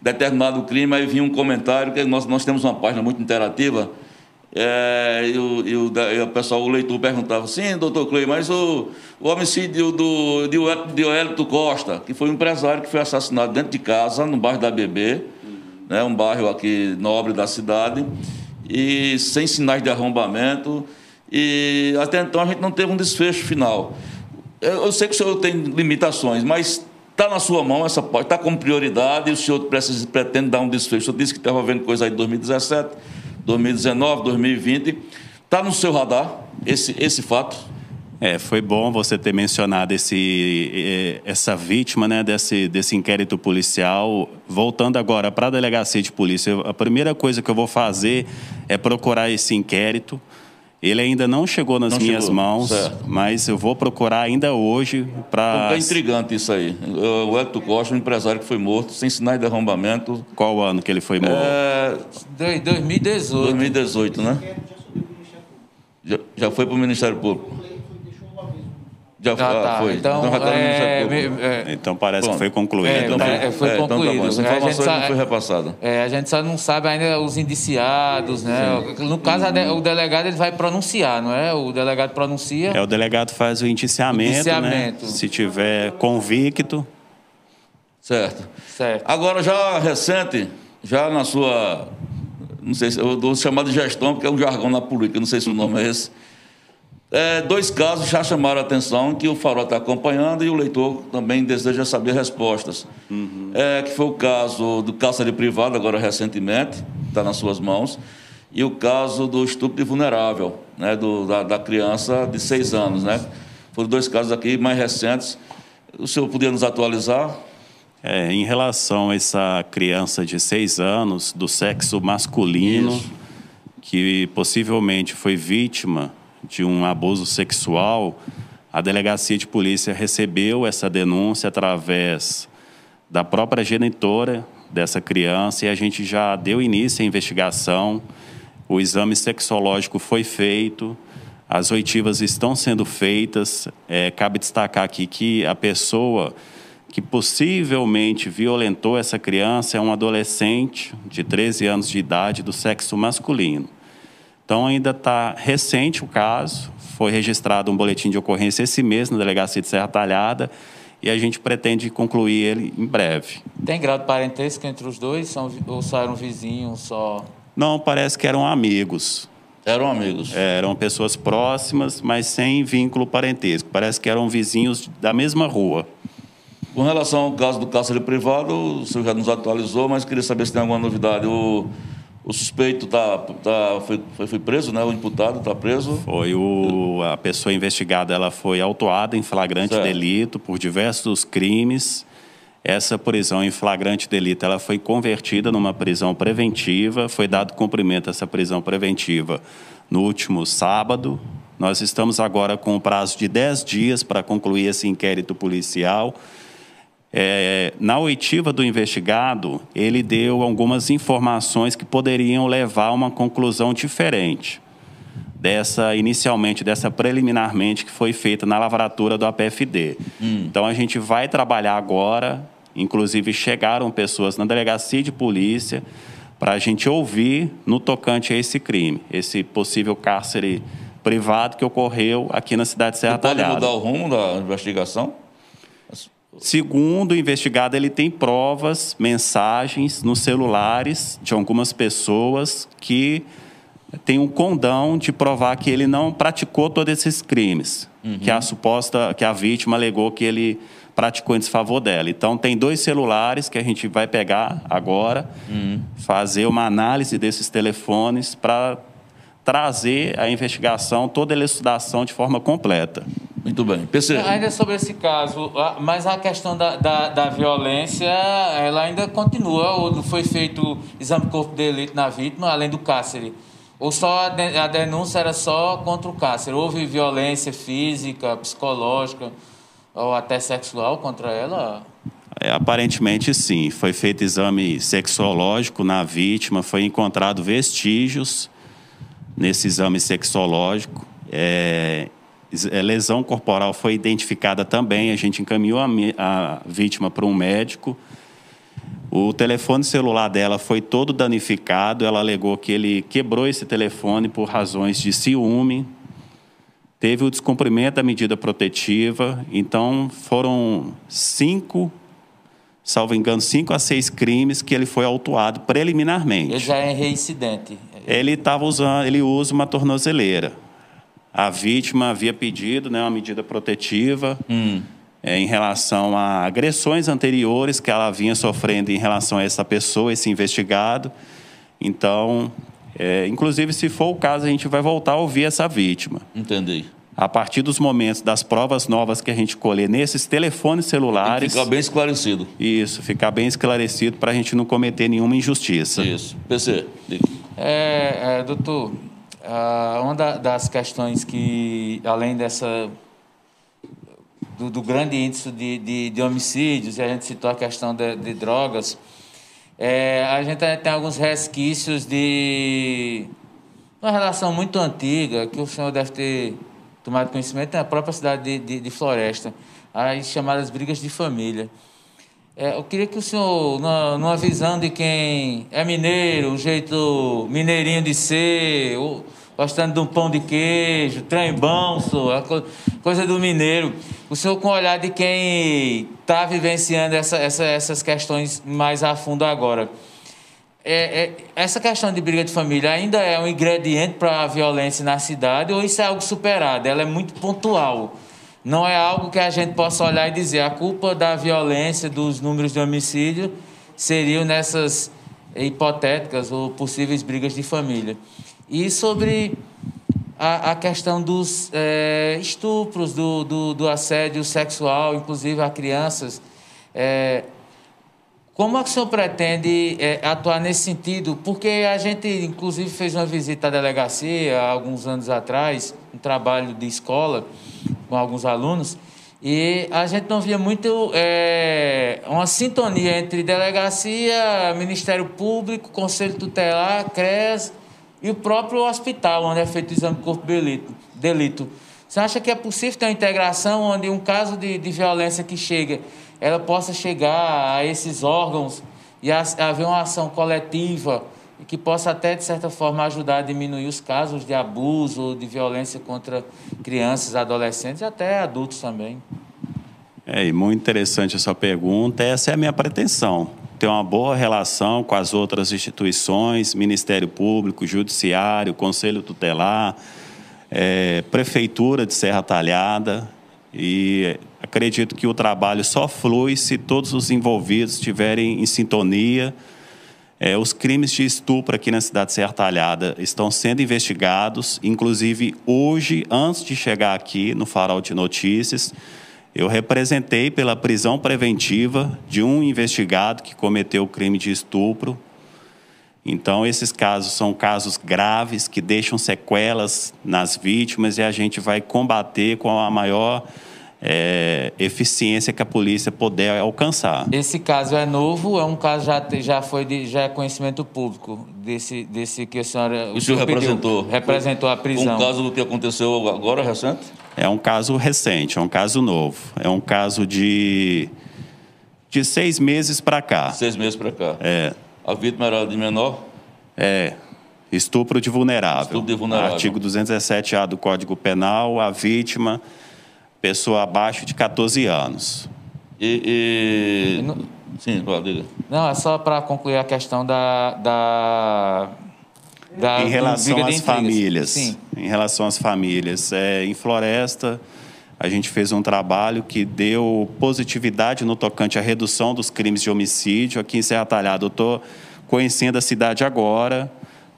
determinado crime, aí vinha um comentário, que nós, nós temos uma página muito interativa, é, e, o, e, o, e, o, pessoal, o leitor perguntava, sim, doutor Clay, mas o, o homicídio do, de, de Oélito Costa, que foi um empresário que foi assassinado dentro de casa, no bairro da BB, né, um bairro aqui nobre da cidade, e sem sinais de arrombamento, e até então a gente não teve um desfecho final. Eu, eu sei que o senhor tem limitações, mas está na sua mão essa pode, está como prioridade, e o senhor precisa, pretende dar um desfecho. Senhor disse que estava vendo coisa aí de 2017 2019, 2020. Está no seu radar esse, esse fato? É, foi bom você ter mencionado esse, essa vítima né, desse, desse inquérito policial. Voltando agora para a delegacia de polícia, a primeira coisa que eu vou fazer é procurar esse inquérito ele ainda não chegou nas não minhas chegou, mãos, certo. mas eu vou procurar ainda hoje para. É intrigante isso aí. O Hélio Costa, um empresário que foi morto, sem sinais de arrombamento. Qual ano que ele foi morto? É... 2018. 2018, né? Já, já foi para o Ministério Público. Já ah, tá. foi. Então, então, tá é, é, então parece Bom, que foi concluído. É, então, né? foi é, concluído. Então tá Essa informação sabe, não foi repassada. É, a gente só não sabe ainda os indiciados, né? Sim. No caso, uhum. o delegado ele vai pronunciar, não é? O delegado pronuncia. É, o delegado faz o indiciamento, né? indiciamento. Né? Se tiver convicto. Certo. Certo. Agora, já recente, já na sua. Não sei se eu vou chamar de gestão, porque é um jargão na política, não sei se o nome é esse é, dois casos já chamaram a atenção que o Farol está acompanhando e o leitor também deseja saber respostas. Uhum. É, que foi o caso do cárcere privado, agora recentemente, está nas suas mãos, e o caso do estupro de vulnerável, né, do, da, da, criança de seis anos. Né? Foram dois casos aqui mais recentes. O senhor podia nos atualizar? É, em relação a essa criança de seis anos, do sexo masculino, Isso. que possivelmente foi vítima de um abuso sexual, a delegacia de polícia recebeu essa denúncia através da própria genitora dessa criança e a gente já deu início à investigação O exame sexológico foi feito, as oitivas estão sendo feitas. É, cabe destacar aqui que a pessoa que possivelmente violentou essa criança é um adolescente de 13 anos de idade do sexo masculino. Então, ainda está recente o caso, foi registrado um boletim de ocorrência esse mês na delegacia de Serra Talhada e a gente pretende concluir ele em breve. Tem grau de parentesco entre os dois são, ou só eram vizinhos? Só... Não, parece que eram amigos. Eram amigos. É, eram pessoas próximas, mas sem vínculo parentesco. Parece que eram vizinhos da mesma rua. Com relação ao caso do cárcere privado, o senhor já nos atualizou, mas queria saber se tem alguma novidade. O, o suspeito tá, tá, foi, foi, preso, né? O imputado está preso? Foi o, a pessoa investigada, ela foi autuada em flagrante certo. delito por diversos crimes. Essa prisão em flagrante delito, ela foi convertida numa prisão preventiva, foi dado cumprimento a essa prisão preventiva no último sábado. Nós estamos agora com o prazo de 10 dias para concluir esse inquérito policial é, na oitiva do investigado, ele deu algumas informações que poderiam levar a uma conclusão diferente dessa inicialmente, dessa preliminarmente que foi feita na lavratura do APFD. Hum. Então a gente vai trabalhar agora, inclusive chegaram pessoas na delegacia de polícia para a gente ouvir no tocante a esse crime, esse possível cárcere privado que ocorreu aqui na cidade de Serra Talhada. Pode mudar o rumo da investigação? Segundo o investigado, ele tem provas, mensagens nos celulares de algumas pessoas que têm um condão de provar que ele não praticou todos esses crimes, uhum. que a suposta, que a vítima alegou que ele praticou em desfavor dela. Então tem dois celulares que a gente vai pegar agora, uhum. fazer uma análise desses telefones para trazer a investigação, toda a elucidação de forma completa. Muito bem. PC. Ainda sobre esse caso, mas a questão da, da, da, violência, ela ainda continua. Ou foi feito exame de corpo de delito na vítima, além do cárcere? Ou só a denúncia era só contra o cárcere? Houve violência física, psicológica ou até sexual contra ela? É, aparentemente sim. Foi feito exame sexológico na vítima, foi encontrado vestígios nesse exame sexológico. É, é, lesão corporal foi identificada também, a gente encaminhou a, a vítima para um médico. O telefone celular dela foi todo danificado, ela alegou que ele quebrou esse telefone por razões de ciúme. Teve o descumprimento da medida protetiva, então foram cinco, salvo engano, cinco a seis crimes que ele foi autuado preliminarmente. Ele já é reincidente. Ele estava usando, ele usa uma tornozeleira. A vítima havia pedido né, uma medida protetiva hum. é, em relação a agressões anteriores que ela vinha sofrendo em relação a essa pessoa, esse investigado. Então, é, inclusive, se for o caso, a gente vai voltar a ouvir essa vítima. Entendi. A partir dos momentos das provas novas que a gente colher nesses telefones celulares. Ficar bem esclarecido. Isso, ficar bem esclarecido para a gente não cometer nenhuma injustiça. Isso. PC. É, é, doutor, Uh, uma da, das questões que, além dessa do, do grande índice de, de, de, homicídios, e a gente citou a questão de, de drogas, é, a gente tem alguns resquícios de uma relação muito antiga, que o senhor deve ter tomado conhecimento, na própria cidade de, de, de Floresta, as chamadas brigas de família. É, eu queria que o senhor, numa, visão de quem é mineiro, um jeito mineirinho de ser, gostando de um pão de queijo, trem bom, coisa do mineiro, o senhor com o olhar de quem está vivenciando essa, essa, essas questões mais a fundo agora. É, é, essa questão de briga de família ainda é um ingrediente para a violência na cidade ou isso é algo superado? Ela é muito pontual. Não é algo que a gente possa olhar e dizer a culpa da violência, dos números de homicídio, seriam nessas hipotéticas ou possíveis brigas de família. E sobre a, a questão dos é, estupros, do, do, do, assédio sexual, inclusive a crianças. É, como é que o senhor pretende é, atuar nesse sentido? Porque a gente, inclusive, fez uma visita à delegacia há alguns anos atrás, um trabalho de escola, com alguns alunos, e a gente não via muito é, uma sintonia entre delegacia, Ministério Público, Conselho Tutelar, CRES, e o próprio hospital onde é feito o exame de corpo de delito. Você acha que é possível ter uma integração onde um caso de, de violência que chega, ela possa chegar a esses órgãos e a, haver uma ação coletiva e que possa até, de certa forma, ajudar a diminuir os casos de abuso ou de violência contra crianças, adolescentes e até adultos também? É, e muito interessante a sua pergunta. Essa é a minha pretensão. Ter uma boa relação com as outras instituições, Ministério Público, Judiciário, Conselho Tutelar, é, Prefeitura de Serra Talhada. E acredito que o trabalho só flui se todos os envolvidos estiverem em sintonia. É, os crimes de estupro aqui na cidade de Serra Talhada estão sendo investigados. Inclusive, hoje, antes de chegar aqui no Farol de Notícias, eu representei pela prisão preventiva de um investigado que cometeu o crime de estupro. Então, esses casos são casos graves que deixam sequelas nas vítimas e a gente vai combater com a maior é, eficiência que a polícia puder alcançar. Esse caso é novo, é um caso já já foi de, já é conhecimento público desse desse que a senhora o, o senhor representou representou a prisão. Um caso do que aconteceu agora recente? É um caso recente, é um caso novo. É um caso de, de seis meses para cá. Seis meses para cá. É. A vítima era de menor? É. Estupro de vulnerável. Estupro de vulnerável. Artigo 217-A do Código Penal, a vítima, pessoa abaixo de 14 anos. E. e... Não... Sim, diga. Não, é só para concluir a questão da, da da, em relação às famílias. Sim. Em relação às famílias. É, em Floresta, a gente fez um trabalho que deu positividade no tocante à redução dos crimes de homicídio. Aqui em Serra Talhada, eu estou conhecendo a cidade agora.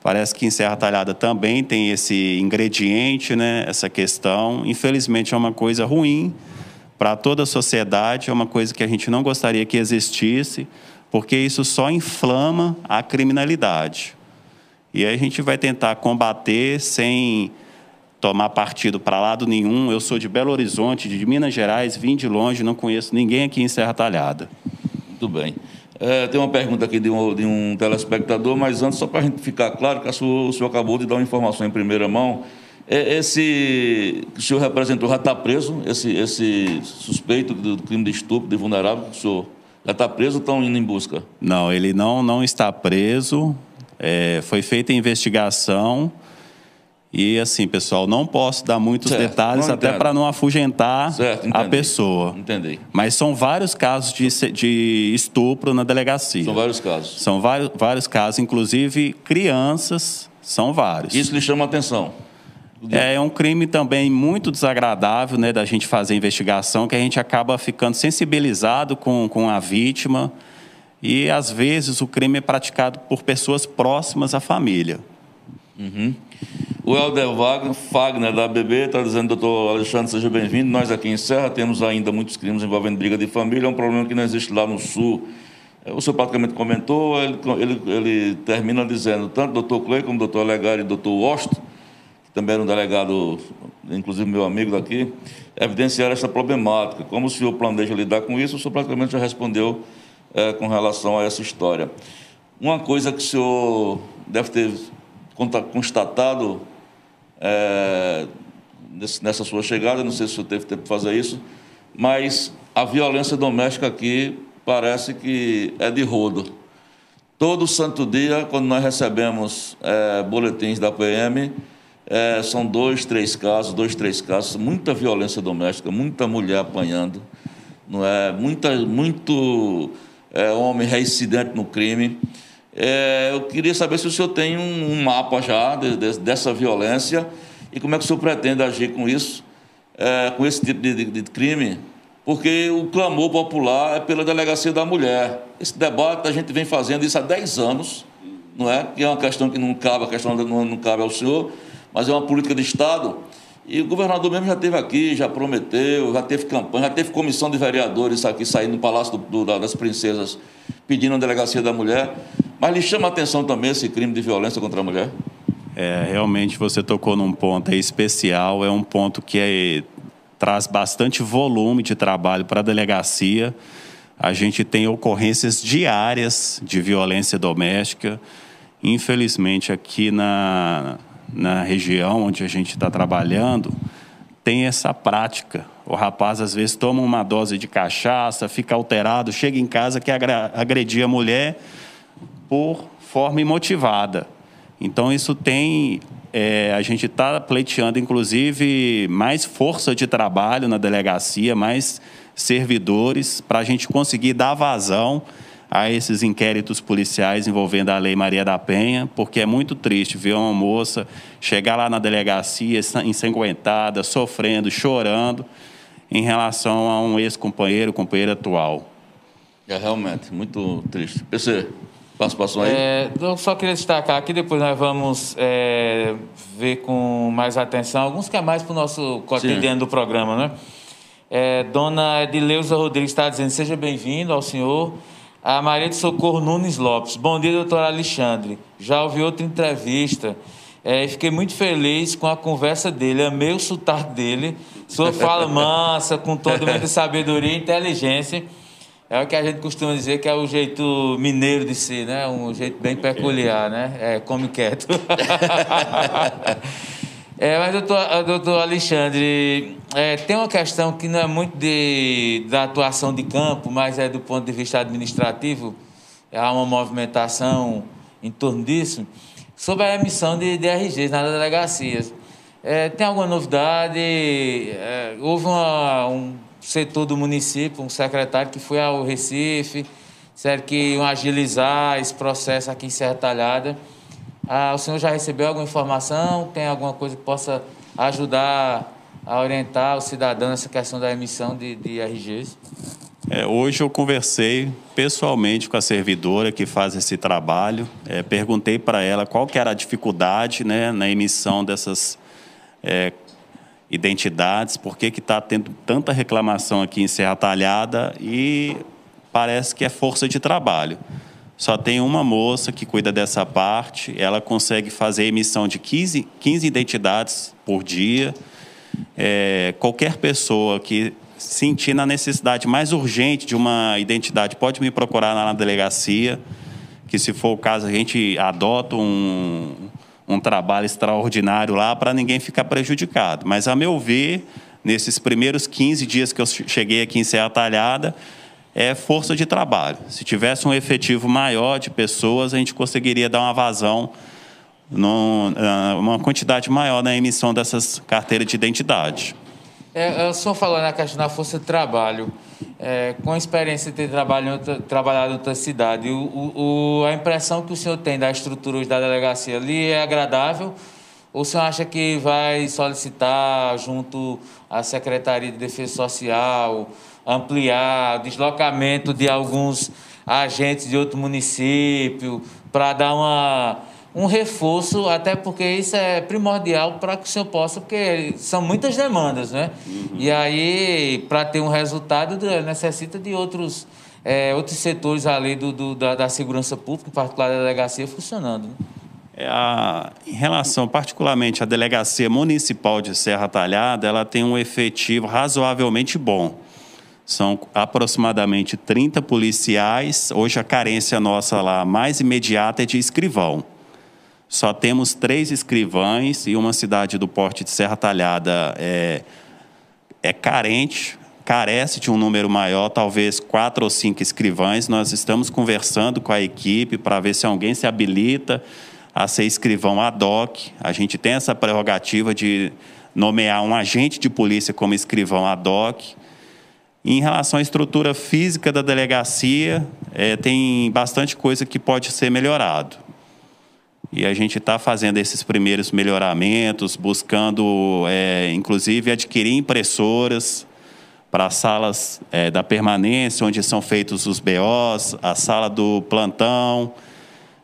Parece que em Serra Talhada também tem esse ingrediente, né? essa questão. Infelizmente, é uma coisa ruim para toda a sociedade, é uma coisa que a gente não gostaria que existisse, porque isso só inflama a criminalidade. E aí a gente vai tentar combater sem tomar partido para lado nenhum. Eu sou de Belo Horizonte, de Minas Gerais, vim de longe, não conheço ninguém aqui em Serra Talhada. Muito bem. É, tem uma pergunta aqui de um, de um telespectador, mas antes, só para a gente ficar claro, que sua, o senhor acabou de dar uma informação em primeira mão. É, esse que o senhor representou já está preso, esse, esse suspeito do crime de estupro, de vulnerável, o senhor já está preso ou estão indo em busca? Não, ele não, não está preso. É, foi feita a investigação e assim, pessoal, não posso dar muitos certo, detalhes até para não afugentar certo, a pessoa. Entendi. Mas são vários casos de, de estupro na delegacia. São vários casos. São vários, vários casos, inclusive crianças, são vários. Isso lhe chama a atenção? É, é um crime também muito desagradável né, da gente fazer investigação, que a gente acaba ficando sensibilizado com, com a vítima e, às vezes, o crime é praticado por pessoas próximas à família. Uhum. O Helder Wagner, Fagner, da ABB, está dizendo, doutor Alexandre, seja bem-vindo. Nós aqui em Serra temos ainda muitos crimes envolvendo briga de família, é um problema que não existe lá no Sul. É, o senhor praticamente comentou, ele, ele, ele termina dizendo, tanto o doutor Clay como o doutor Alegari e o doutor Osto, que também era um delegado, inclusive meu amigo daqui, evidenciaram essa problemática. Como o senhor planeja lidar com isso, o senhor praticamente já respondeu é, com relação a essa história. Uma coisa que o senhor deve ter constatado é, nessa sua chegada, não sei se o senhor teve tempo de fazer isso, mas a violência doméstica aqui parece que é de rodo. Todo santo dia, quando nós recebemos é, boletins da PM, é, são dois, três casos, dois, três casos, muita violência doméstica, muita mulher apanhando, não é? Muita, muito é, homem reincidente no crime. É, eu queria saber se o senhor tem um, um mapa já de, de, dessa violência e como é que o senhor pretende agir com isso, é, com esse tipo de, de, crime, porque o clamor popular é pela delegacia da mulher. Esse debate a gente vem fazendo isso há 10 anos, não é? Que é uma questão que não cabe, a questão não, não cabe ao senhor, mas é uma política de Estado. E o governador mesmo já esteve aqui, já prometeu, já teve campanha, já teve comissão de vereadores aqui saindo do Palácio do, do, das Princesas pedindo a delegacia da mulher. Mas lhe chama a atenção também esse crime de violência contra a mulher? É, realmente você tocou num ponto especial, é um ponto que é, traz bastante volume de trabalho para a delegacia. A gente tem ocorrências diárias de violência doméstica Infelizmente, aqui na, na região onde a gente está trabalhando, tem essa prática. O rapaz, às vezes, toma uma dose de cachaça, fica alterado, chega em casa quer agredir a mulher por forma imotivada. Então, isso tem. É, a gente está pleiteando, inclusive, mais força de trabalho na delegacia, mais servidores, para a gente conseguir dar vazão a esses inquéritos policiais envolvendo a Lei Maria da Penha, porque é muito triste ver uma moça chegar lá na delegacia ensanguentada, sofrendo, chorando, em relação a um ex-companheiro, companheiro atual. É realmente muito triste. PC, participação aí? É, eu só queria destacar aqui, depois nós vamos é, ver com mais atenção, alguns que é mais para o nosso cotidiano Sim. do programa, né? É, dona Edileuza Rodrigues está dizendo, seja bem-vindo ao senhor. A Maria de Socorro Nunes Lopes. Bom dia, doutor Alexandre. Já ouvi outra entrevista é, fiquei muito feliz com a conversa dele, amei o sotaque dele. Senhor fala mansa, com toda muita sabedoria e inteligência. É o que a gente costuma dizer que é o jeito mineiro de ser, né? Um jeito bem peculiar, né? É, come quieto. é, mas, doutor, doutor Alexandre, é, tem uma questão que não é muito de, da atuação de campo, mas é do ponto de vista administrativo. Há uma movimentação em torno disso sobre a emissão de DRGs nas delegacias. É, tem alguma novidade? É, houve uma, um setor do município, um secretário que foi ao Recife, disseram que iam agilizar esse processo aqui em Serra Talhada. Ah, o senhor já recebeu alguma informação? Tem alguma coisa que possa ajudar a orientar o cidadão nessa questão da emissão de, de RGs? É, hoje eu conversei pessoalmente com a servidora que faz esse trabalho. É, perguntei para ela qual que era a dificuldade né, na emissão dessas é, identidades, por que está tendo tanta reclamação aqui em Serra Talhada e parece que é força de trabalho. Só tem uma moça que cuida dessa parte, ela consegue fazer emissão de 15, 15 identidades por dia. É, qualquer pessoa que sentir na necessidade mais urgente de uma identidade, pode me procurar na delegacia, que se for o caso a gente adota um, um trabalho extraordinário lá para ninguém ficar prejudicado. Mas, a meu ver, nesses primeiros 15 dias que eu cheguei aqui em Serra Talhada, é força de trabalho. Se tivesse um efetivo maior de pessoas, a gente conseguiria dar uma vazão, uma quantidade maior na emissão dessas carteiras de identidade. É, eu só falando na questão da força de trabalho, é, com a experiência de ter trabalhado em outra, trabalhado em outra cidade, o, o, a impressão que o senhor tem da estrutura da delegacia ali é agradável? Ou o senhor acha que vai solicitar junto à Secretaria de Defesa Social, ampliar o deslocamento de alguns agentes de outro município para dar uma um reforço, até porque isso é primordial para que o senhor possa, porque são muitas demandas, né? Uhum. E aí, para ter um resultado, necessita de outros, é, outros setores ali do, do da, da, segurança pública, em particular da delegacia, funcionando. Né? É a, em relação particularmente à delegacia municipal de Serra Talhada, ela tem um efetivo razoavelmente bom. São aproximadamente 30 policiais. Hoje a carência nossa lá mais imediata é de escrivão. Só temos três escrivães e uma cidade do porte de Serra Talhada é, é carente, carece de um número maior, talvez quatro ou cinco escrivães. Nós estamos conversando com a equipe para ver se alguém se habilita a ser escrivão ad hoc. A gente tem essa prerrogativa de nomear um agente de polícia como escrivão ad hoc. Em relação à estrutura física da delegacia, é, tem bastante coisa que pode ser melhorado. E a gente está fazendo esses primeiros melhoramentos, buscando, é, inclusive, adquirir impressoras para as salas é, da permanência, onde são feitos os BOs, a sala do plantão.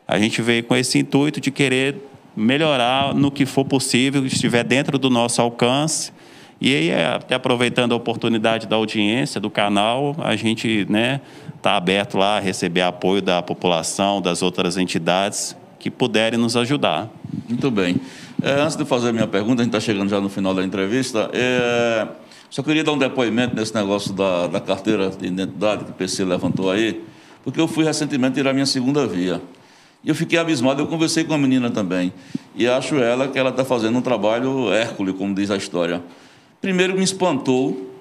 A gente veio com esse intuito de querer melhorar no que for possível, que estiver dentro do nosso alcance. E aí, até aproveitando a oportunidade da audiência do canal, a gente está né, tá aberto lá a receber apoio da população, das outras entidades que puderem nos ajudar. Muito bem. É, antes de fazer a minha pergunta, a gente está chegando já no final da entrevista. É, só queria dar um depoimento nesse negócio da, da carteira de identidade que o PC levantou aí, porque eu fui recentemente tirar minha segunda via. E eu fiquei abismado, eu conversei com a menina também. E acho ela que ela está fazendo um trabalho hércules, como diz a história. Primeiro me espantou,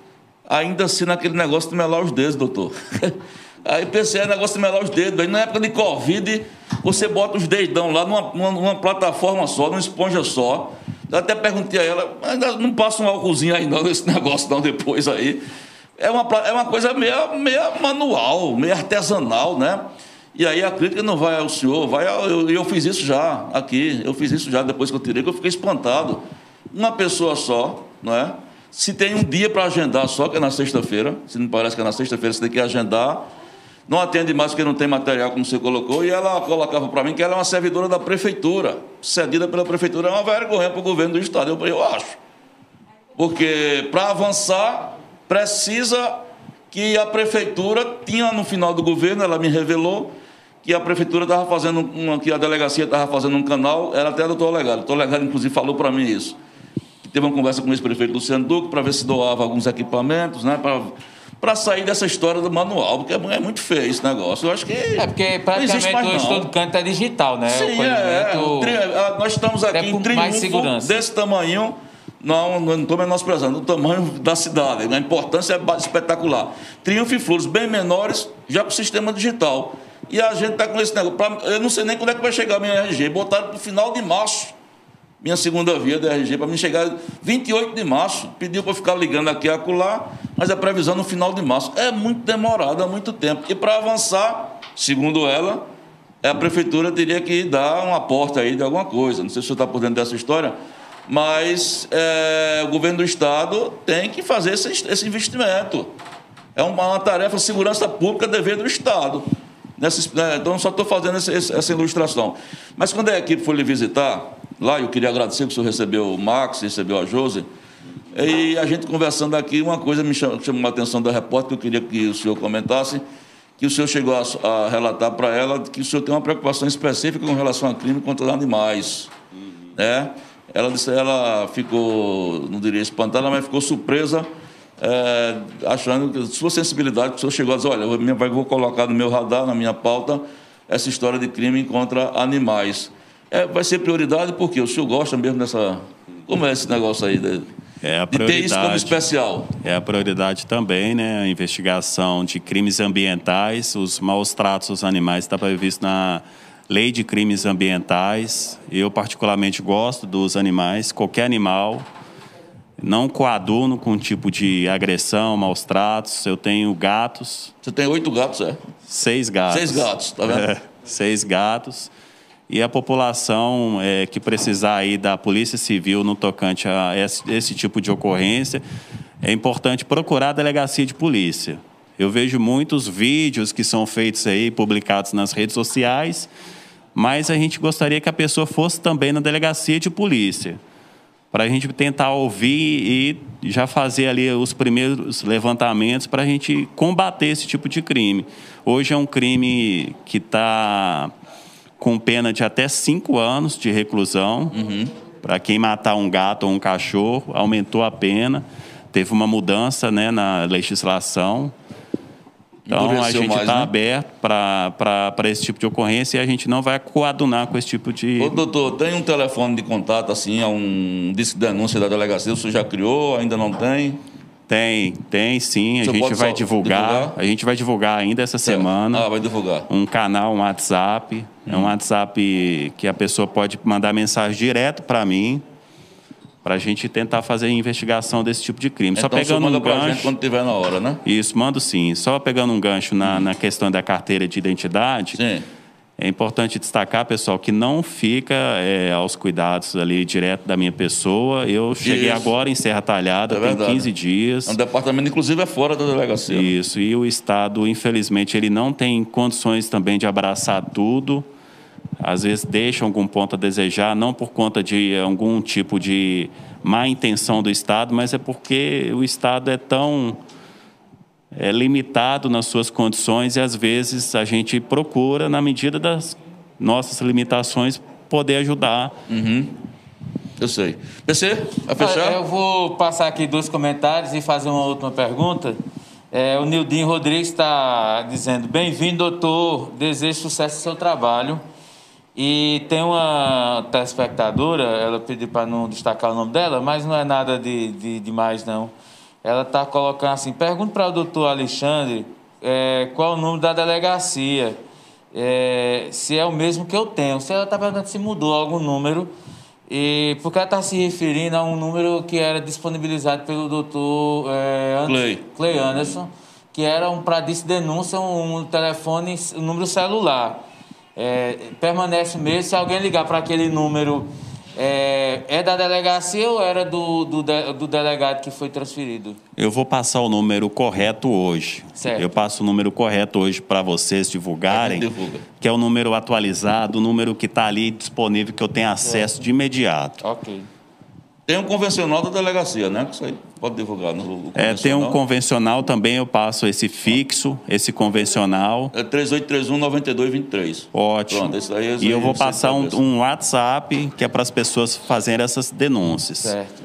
ainda assim naquele negócio de melar os dedos, doutor. Aí pensei, é negócio de melar os dedos. Aí na época de Covid, você bota os dedão lá numa, numa, numa plataforma só, numa esponja só. Eu até perguntei a ela, ainda não passa um álcoolzinho aí não, nesse negócio não, depois aí. É uma, é uma coisa meio, meio manual, meio artesanal, né? E aí a crítica não vai ao senhor, vai ao, eu, eu fiz isso já aqui, eu fiz isso já depois que eu tirei, que eu fiquei espantado. Uma pessoa só, não é? Se tem um dia para agendar só, que é na sexta-feira, se não parece que é na sexta-feira, você tem que agendar. Não atende mais porque não tem material, como você colocou, e ela colocava para mim que ela é uma servidora da prefeitura, cedida pela prefeitura. É uma vergonha para o governo do Estado, eu, eu acho. Porque para avançar, precisa que a prefeitura tinha no final do governo, ela me revelou, que a prefeitura estava fazendo, uma, que a delegacia estava fazendo um canal, era até do doutor Legado. O doutor Legado, inclusive, falou para mim isso. Teve uma conversa com o ex-prefeito Luciano Duque para ver se doava alguns equipamentos, né, sair dessa história do manual, porque é muito feio esse negócio. Eu acho que. É, porque praticamente hoje todo canto é digital, né? Sim, é, é. Nós estamos aqui em triunfo desse tamanho. Não, não estou menosprezando o tamanho da cidade, a importância é espetacular. Triunfo e Flores, bem menores, já para o sistema digital. E a gente está com esse negócio. Eu não sei nem quando é que vai chegar a minha RG. Botaram para o final de março. Minha segunda via da RG, para mim chegar 28 de março. Pediu para ficar ligando aqui e acolá, mas a previsão no final de março. É muito demorado, há muito tempo. E para avançar, segundo ela, a prefeitura teria que dar um aporte aí de alguma coisa. Não sei se você está por dentro dessa história, mas é, o governo do Estado tem que fazer esse, esse investimento. É uma, uma tarefa segurança pública dever do Estado. Nessa, né, então, só estou fazendo essa, essa, ilustração. Mas quando a equipe foi lhe visitar, lá, eu queria agradecer que o senhor recebeu o Max, recebeu a Josi, e a gente conversando aqui, uma coisa me chamou, chamou a atenção da repórter, que eu queria que o senhor comentasse, que o senhor chegou a, a relatar para ela que o senhor tem uma preocupação específica com relação a crime contra animais. Uhum. Né? Ela, disse, ela ficou, não diria espantada, mas ficou surpresa é, achando que sua sensibilidade, o senhor chegou a dizer, olha, eu vou colocar no meu radar, na minha pauta, essa história de crime contra animais. É, vai ser prioridade porque o senhor gosta mesmo dessa... Como é esse negócio aí? De, é a prioridade, de ter isso como especial. É a prioridade também, né? A investigação de crimes ambientais, os maus tratos aos animais está previsto na Lei de Crimes Ambientais. Eu particularmente gosto dos animais, qualquer animal, não coaduno com tipo de agressão, maus tratos. Eu tenho gatos. Você tem oito gatos, é? Seis gatos. Seis gatos, tá vendo? É, seis gatos. E a população é, que precisar aí da Polícia Civil no tocante a esse, esse tipo de ocorrência, é importante procurar a delegacia de polícia. Eu vejo muitos vídeos que são feitos aí, publicados nas redes sociais, mas a gente gostaria que a pessoa fosse também na delegacia de polícia para a gente tentar ouvir e já fazer ali os primeiros levantamentos para a gente combater esse tipo de crime. Hoje é um crime que está com pena de até cinco anos de reclusão. Uhum. Para quem matar um gato ou um cachorro, aumentou a pena. Teve uma mudança né, na legislação. Então, a gente está né? aberto para esse tipo de ocorrência e a gente não vai coadunar com esse tipo de. Ô, doutor, tem um telefone de contato, assim, é um disco de denúncia da delegacia, o senhor já criou, ainda não tem? Tem, tem sim. A gente vai divulgar, divulgar, A gente vai divulgar ainda essa certo. semana. Ah, vai divulgar. Um canal, um WhatsApp. Hum. É um WhatsApp que a pessoa pode mandar mensagem direto para mim para a gente tentar fazer investigação desse tipo de crime. Então, Só pegando manda um gancho. Gente quando tiver na hora, né? Isso, mando sim. Só pegando um gancho na, na questão da carteira de identidade. Sim. É importante destacar, pessoal, que não fica é, aos cuidados ali direto da minha pessoa. Eu cheguei Isso. agora em Serra Talhada, é tem 15 dias. O departamento, inclusive, é fora da delegacia. Isso, e o Estado, infelizmente, ele não tem condições também de abraçar tudo às vezes deixam algum ponto a desejar, não por conta de algum tipo de má intenção do Estado, mas é porque o Estado é tão é, limitado nas suas condições e às vezes a gente procura, na medida das nossas limitações, poder ajudar. Uhum. Eu sei. PC, a fechar? Eu vou passar aqui dois comentários e fazer uma última pergunta. É, o Nildinho Rodrigues está dizendo: Bem-vindo, doutor. Desejo sucesso no seu trabalho E tem uma telespectadora, ela pediu para não destacar o nome dela, mas não é nada de, de, de mais, não. Ela está colocando assim: pergunta para o doutor Alexandre é, qual o número da delegacia, é, se é o mesmo que eu tenho. Se ela está perguntando se mudou algum número, e porque ela está se referindo a um número que era disponibilizado pelo doutor é, Clay. Clay Anderson, que era um para denúncia, um telefone, um número celular é, permanece mesmo. Se alguém ligar para aquele número, é, é, da delegacia ou era do, do, do, delegado que foi transferido? Eu vou passar o número correto hoje. Certo. Eu passo o número correto hoje para vocês divulgarem, que é o número atualizado, o número que está ali disponível, que eu tenho acesso certo. de imediato. Ok. Tem um convencional da delegacia, né? Isso aí pode divulgar no É, tem um convencional também, eu passo esse fixo, esse convencional. É 3831-9223. Ótimo. Pronto, esse aí, esse e eu vou passar um, um, WhatsApp que é para as pessoas fazerem essas denúncias. Certo.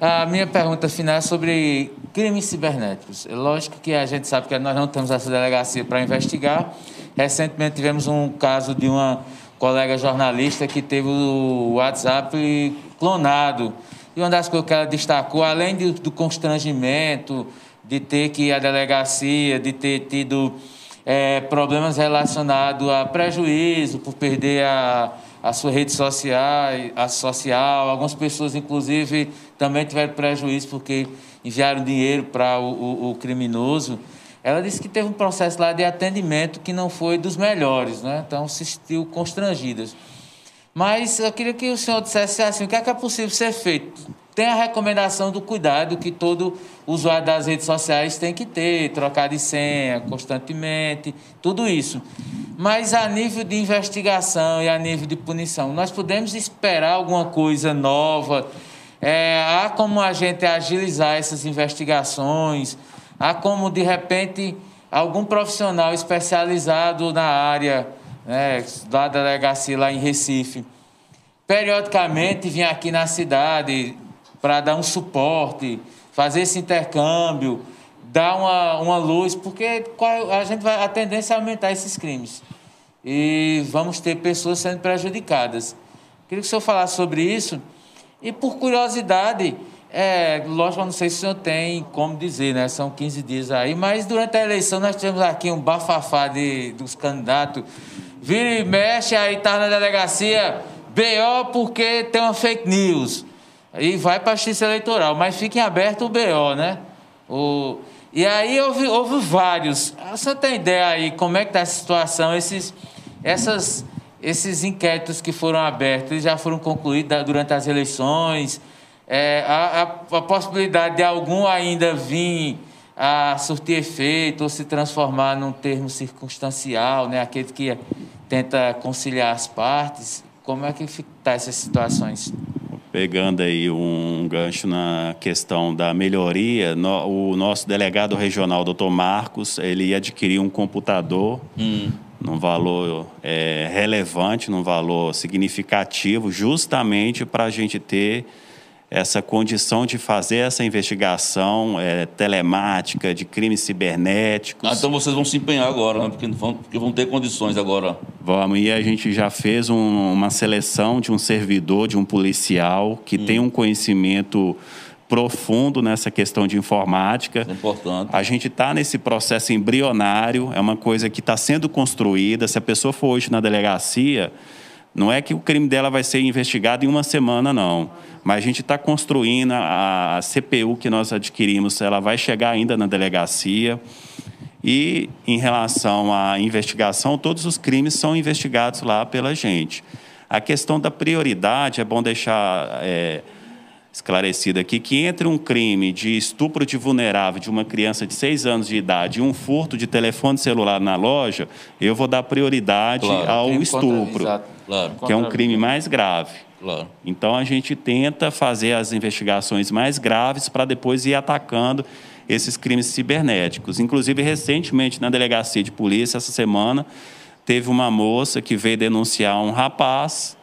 A minha pergunta final é sobre crimes cibernéticos. É lógico que a gente sabe que nós não temos essa delegacia para investigar. Recentemente tivemos um caso de uma colega jornalista que teve o WhatsApp clonado. E uma das coisas que ela destacou, além do, do constrangimento de ter que ir à delegacia, de ter tido é, problemas relacionados a prejuízo por perder a, a sua rede social, a social. Algumas pessoas, inclusive, também tiveram prejuízo porque enviaram dinheiro para o, o, o criminoso. Ela disse que teve um processo lá de atendimento que não foi dos melhores, né? então se sentiu constrangidas. Mas eu queria que o senhor dissesse assim, o que é, que é possível ser feito? Tem a recomendação do cuidado que todo usuário das redes sociais tem que ter, trocar de senha constantemente, tudo isso. Mas a nível de investigação e a nível de punição, nós podemos esperar alguma coisa nova? É, há como a gente agilizar essas investigações? Há como, de repente, algum profissional especializado na área né, da delegacia lá em Recife, periodicamente vinha aqui na cidade para dar um suporte, fazer esse intercâmbio, dar uma, uma luz, porque a gente vai a tendência é aumentar esses crimes. E vamos ter pessoas sendo prejudicadas. Queria que o senhor falasse sobre isso. E por curiosidade, é, lógico, não sei se o senhor tem como dizer, né? São 15 dias aí, mas durante a eleição nós tivemos aqui um bafafá de, dos candidatos. Vira e mexe, aí tá na delegacia, BO porque tem uma fake news. E vai para a justiça eleitoral, mas fiquem aberto o BO, né? O, e aí houve, houve vários. O senhor tem ideia aí como é que está a situação? Esses, essas, esses inquéritos que foram abertos, eles já foram concluídos durante as eleições? É, a, a, a, possibilidade de algum ainda vir a surtir efeito ou se transformar num termo circunstancial, né? aquele que tenta conciliar as partes. Como é que está essas situações? Pegando aí um gancho na questão da melhoria, no, o nosso delegado regional, doutor Marcos, ele adquiriu um computador hum. num valor é, relevante, num valor significativo, justamente para a gente ter essa condição de fazer essa investigação é, telemática de crimes cibernéticos. Ah, então vocês vão se empenhar agora, né? porque, vão, porque vão ter condições agora. Vamos, e a gente já fez um, uma seleção de um servidor, de um policial, que hum. tem um conhecimento profundo nessa questão de informática. É importante. A gente está nesse processo embrionário, é uma coisa que está sendo construída. Se a pessoa for hoje na delegacia, não é que o crime dela vai ser investigado em uma semana, não. Mas a gente está construindo a, a CPU que nós adquirimos, ela vai chegar ainda na delegacia. E em relação à investigação, todos os crimes são investigados lá pela gente. A questão da prioridade é bom deixar é, esclarecido aqui que entre um crime de estupro de vulnerável de uma criança de seis anos de idade e um furto de telefone celular na loja, eu vou dar prioridade claro, ao estupro. Contra, Claro. Que é um crime mais grave. Claro. Então a gente tenta fazer as investigações mais graves para depois ir atacando esses crimes cibernéticos. Inclusive, recentemente, na delegacia de polícia, essa semana, teve uma moça que veio denunciar um rapaz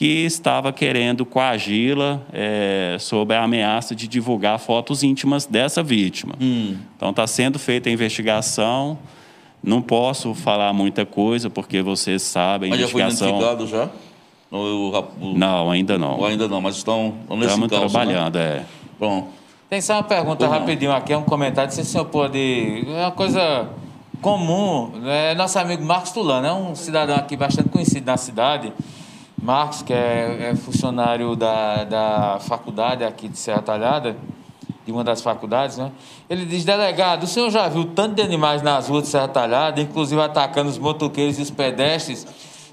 que estava querendo coagi-la é, sob a ameaça de divulgar fotos íntimas dessa vítima. Hum. Então, está sendo feita a investigação Não posso falar muita coisa, porque vocês sabem, Mas já foi investigação... identificado já? Ou, o- Não, ainda não. ou ainda não, mas estão, nesse Estamos caos, trabalhando, é. Né? Bom, Tem só uma pergunta não. rapidinho aqui, é um comentário, se o senhor pode. É uma coisa comum. né? Nosso amigo Marcos Tulano é um cidadão aqui bastante conhecido na cidade. Marcos, que é, é funcionário da, da faculdade aqui de Serra Talhada, de uma das faculdades, né? Ele diz, delegado, o senhor já viu tanto de animais nas ruas de Serra Talhada, inclusive atacando os motoqueiros e os pedestres?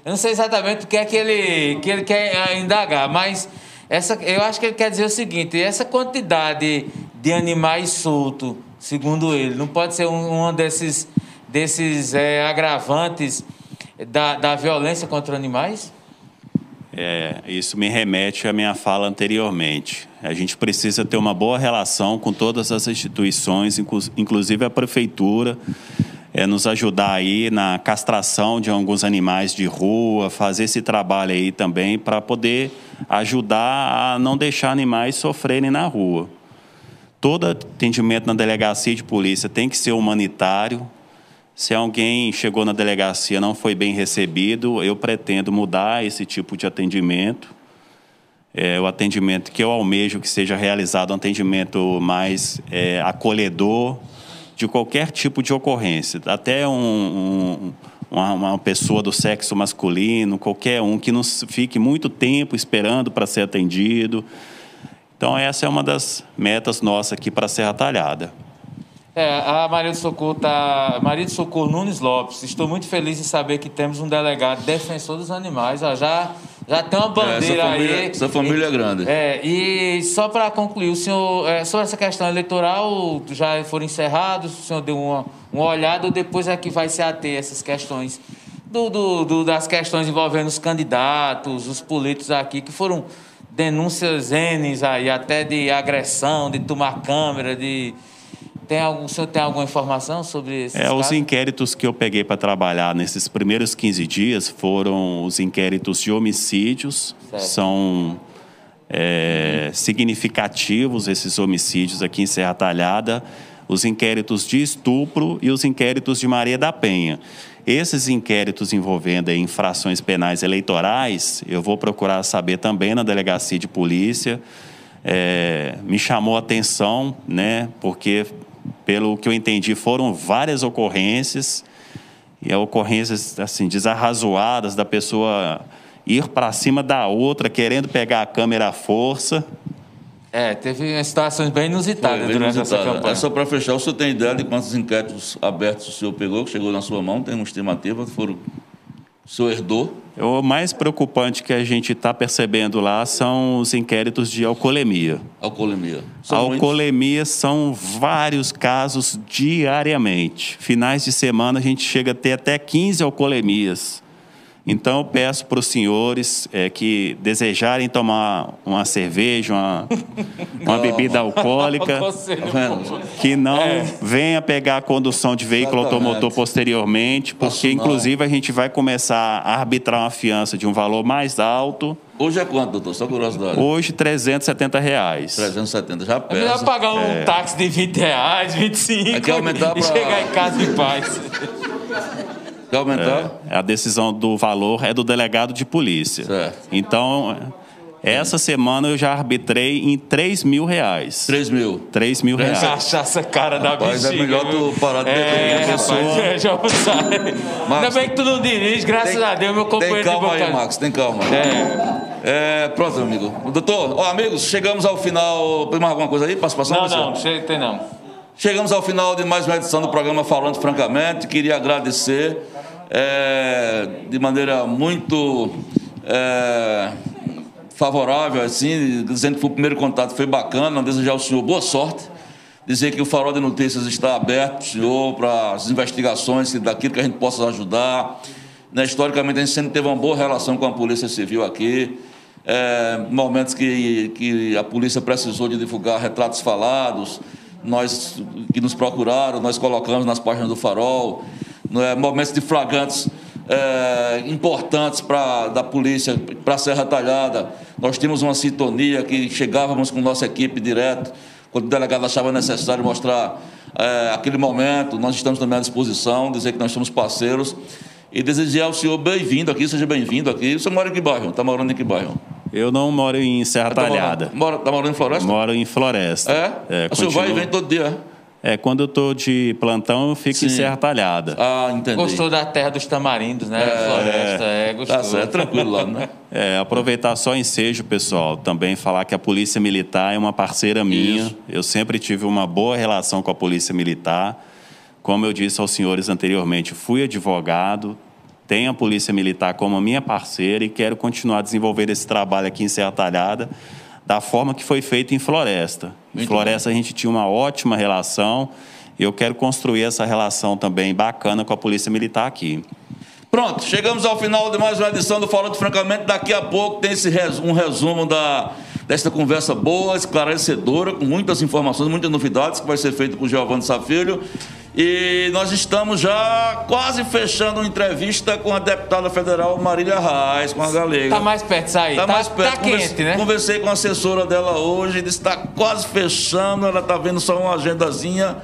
Eu não sei exatamente o que é que ele, que ele quer indagar, mas essa, eu acho que ele quer dizer o seguinte: essa quantidade de animais soltos, segundo ele, não pode ser um, um desses, desses eh, agravantes da, da violência contra animais? É, isso me remete à minha fala anteriormente. A gente precisa ter uma boa relação com todas as instituições, inclu- inclusive a prefeitura, é, nos ajudar aí na castração de alguns animais de rua, fazer esse trabalho aí também para poder ajudar a não deixar animais sofrerem na rua. Todo atendimento na delegacia de polícia tem que ser humanitário, se alguém chegou na delegacia não foi bem recebido, eu pretendo mudar esse tipo de atendimento. É, o atendimento que eu almejo que seja realizado um atendimento mais é, acolhedor de qualquer tipo de ocorrência, até um, um, uma, uma pessoa do sexo masculino, qualquer um que não fique muito tempo esperando para ser atendido. Então essa é uma das metas nossas aqui para Serra Talhada. É, a Maria do Socorro tá. Maria do Socorro Nunes Lopes. Estou muito feliz em saber que temos um delegado defensor dos animais. Ó, já, já tem uma É, essa bandeira família- aí. essa família é grande. É, e só para concluir, o senhor, é, sobre essa questão eleitoral, já foram encerrados, o senhor deu uma, uma olhada ou depois é que vai se ater essas questões? Do, do- do- das questões envolvendo os candidatos, os políticos aqui, que foram denúncias N aí, até de agressão, de tomar câmera, de. Tem algum, o senhor tem alguma informação sobre esses É, os casos? inquéritos que eu peguei para trabalhar nesses primeiros 15 dias foram os inquéritos de homicídios. Certo. São é, significativos esses homicídios aqui em Serra Talhada. Os inquéritos de estupro e os inquéritos de Maria da Penha. Esses inquéritos envolvendo infrações penais eleitorais, eu vou procurar saber também na delegacia de polícia. É, me chamou a atenção, né? Porque, pelo que eu entendi, foram várias ocorrências e ocorrências assim desarrazoadas da pessoa ir para cima da outra querendo pegar a câmera à força. É, teve situações bem inusitadas bem durante essa inusitada. campanha. É só para fechar, o senhor tem ideia de quantos inquéritos abertos o senhor pegou, que chegou na sua mão? Tem uma estimativa? Foram... O senhor herdou? O mais preocupante que a gente está percebendo lá são os inquéritos de alcoolemia. Alcoolemia. São muitos? alcoolemia são vários casos diariamente. Finais de semana a gente chega a ter até 15 alcoolemias. Então eu peço para os senhores eh, que desejarem tomar uma cerveja, uma, uma bebida alcoólica, vendo? que não venha pegar a condução de veículo Exatamente. automotor posteriormente, porque Posso não. inclusive a gente vai começar a arbitrar uma fiança de um valor mais alto. Hoje é quanto, doutor? Só curiosidade. Hoje, 370 reais. 370, já É melhor pesa. pagar um táxi de 20 reais, 25 É que aumentar e pra- chegar em casa em paz. Quer aumentar? A decisão do valor é do delegado de polícia. Certo. Então, essa semana eu já arbitrei em 3 mil reais. 3 mil. 3 mil reais. Cachaça cara da Rapaz, é bexiga. melhor tu parar de beber, É, né, rapaz, pessoa? é, já sair. Ainda bem que tu não dirige, graças a Deus, meu companheiro Tem calma de aí. Max, tem calma. É. É, pronto, amigo. Doutor, ó, amigos, chegamos ao final. Tem mais alguma coisa aí? Participação? Não, não, chega, tem não. Chegamos ao final de mais uma edição do programa Falando Francamente. Queria agradecer é, de maneira muito é, favorável, assim, dizendo que o primeiro contato foi bacana, desejar ao senhor boa sorte. Dizer que o Farol de Notícias está aberto, senhor, para as investigações, daquilo que a gente possa ajudar. Né, historicamente, a gente sempre teve uma boa relação com a Polícia Civil aqui. É, momentos que, que a polícia precisou de divulgar retratos falados, nós que nos procuraram, nós colocamos nas páginas do Farol. Não é? Momentos de flagrantes é, importantes pra, da polícia para a Serra Talhada. Nós tínhamos uma sintonia que chegávamos com nossa equipe direto quando o delegado achava necessário mostrar é, aquele momento, nós estamos também à disposição, dizer que nós somos parceiros e desejar ao senhor bem-vindo aqui, seja bem-vindo aqui. O senhor mora em que bairro? Está morando em que bairro? Eu não moro em Serra Tá Talhada. morando, mora, tá morando em Floresta? Moro em Floresta. É? É, o senhor vai e vem todo dia? É, quando eu estou de plantão, eu fico em Sim. Serra Talhada. Ah, entendi. Gostou da terra dos tamarindos, né? Floresta, é, gostou. Tá certo, tranquilo lá, né? É, aproveitar só ensejo, pessoal, também falar que a Polícia Militar é uma parceira minha. Isso. Eu sempre tive uma boa relação com a Polícia Militar. Como eu disse aos senhores anteriormente, fui advogado, tenho a Polícia Militar como minha parceira e quero continuar desenvolvendo esse trabalho aqui em Serra Talhada da forma que foi feito em Floresta. Em Muito Floresta a gente tinha uma ótima relação e eu quero construir essa relação também bacana com a Polícia Militar aqui. Pronto, chegamos ao final de mais uma edição do Falando Francamente. Daqui a pouco tem esse res- um resumo da, desta conversa boa, esclarecedora, com muitas informações, muitas novidades, que vai ser feito por Giovanni Safilho. E nós estamos já quase fechando uma entrevista com a deputada federal Marília Reis, com a galega. Tá mais perto sair. Tá, Tá, mais perto. tá Converse- quente, né? Conversei com a assessora dela hoje, disse que está quase fechando, ela está vendo só uma agendazinha.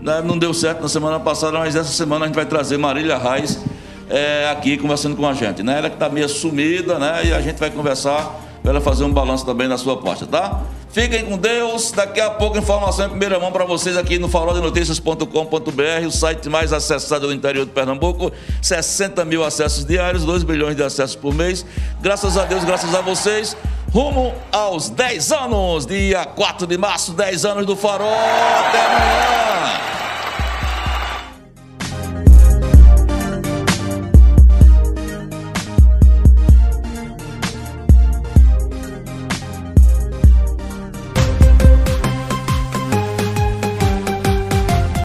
né? Não deu certo na semana passada, mas essa semana a gente vai trazer Marília Reis é, aqui conversando com a gente. Né? Ela que está meio sumida, né? E a gente vai conversar para ela fazer um balanço também da sua parte, tá? Fiquem com Deus. Daqui a pouco informação em primeira mão para vocês aqui no faroldenoticias.com.br, o site mais acessado do interior de Pernambuco. 60 mil acessos diários, 2 bilhões de acessos por mês. Graças a Deus, graças a vocês. Rumo aos 10 anos, dia 4 de março, 10 anos do Farol. Até amanhã.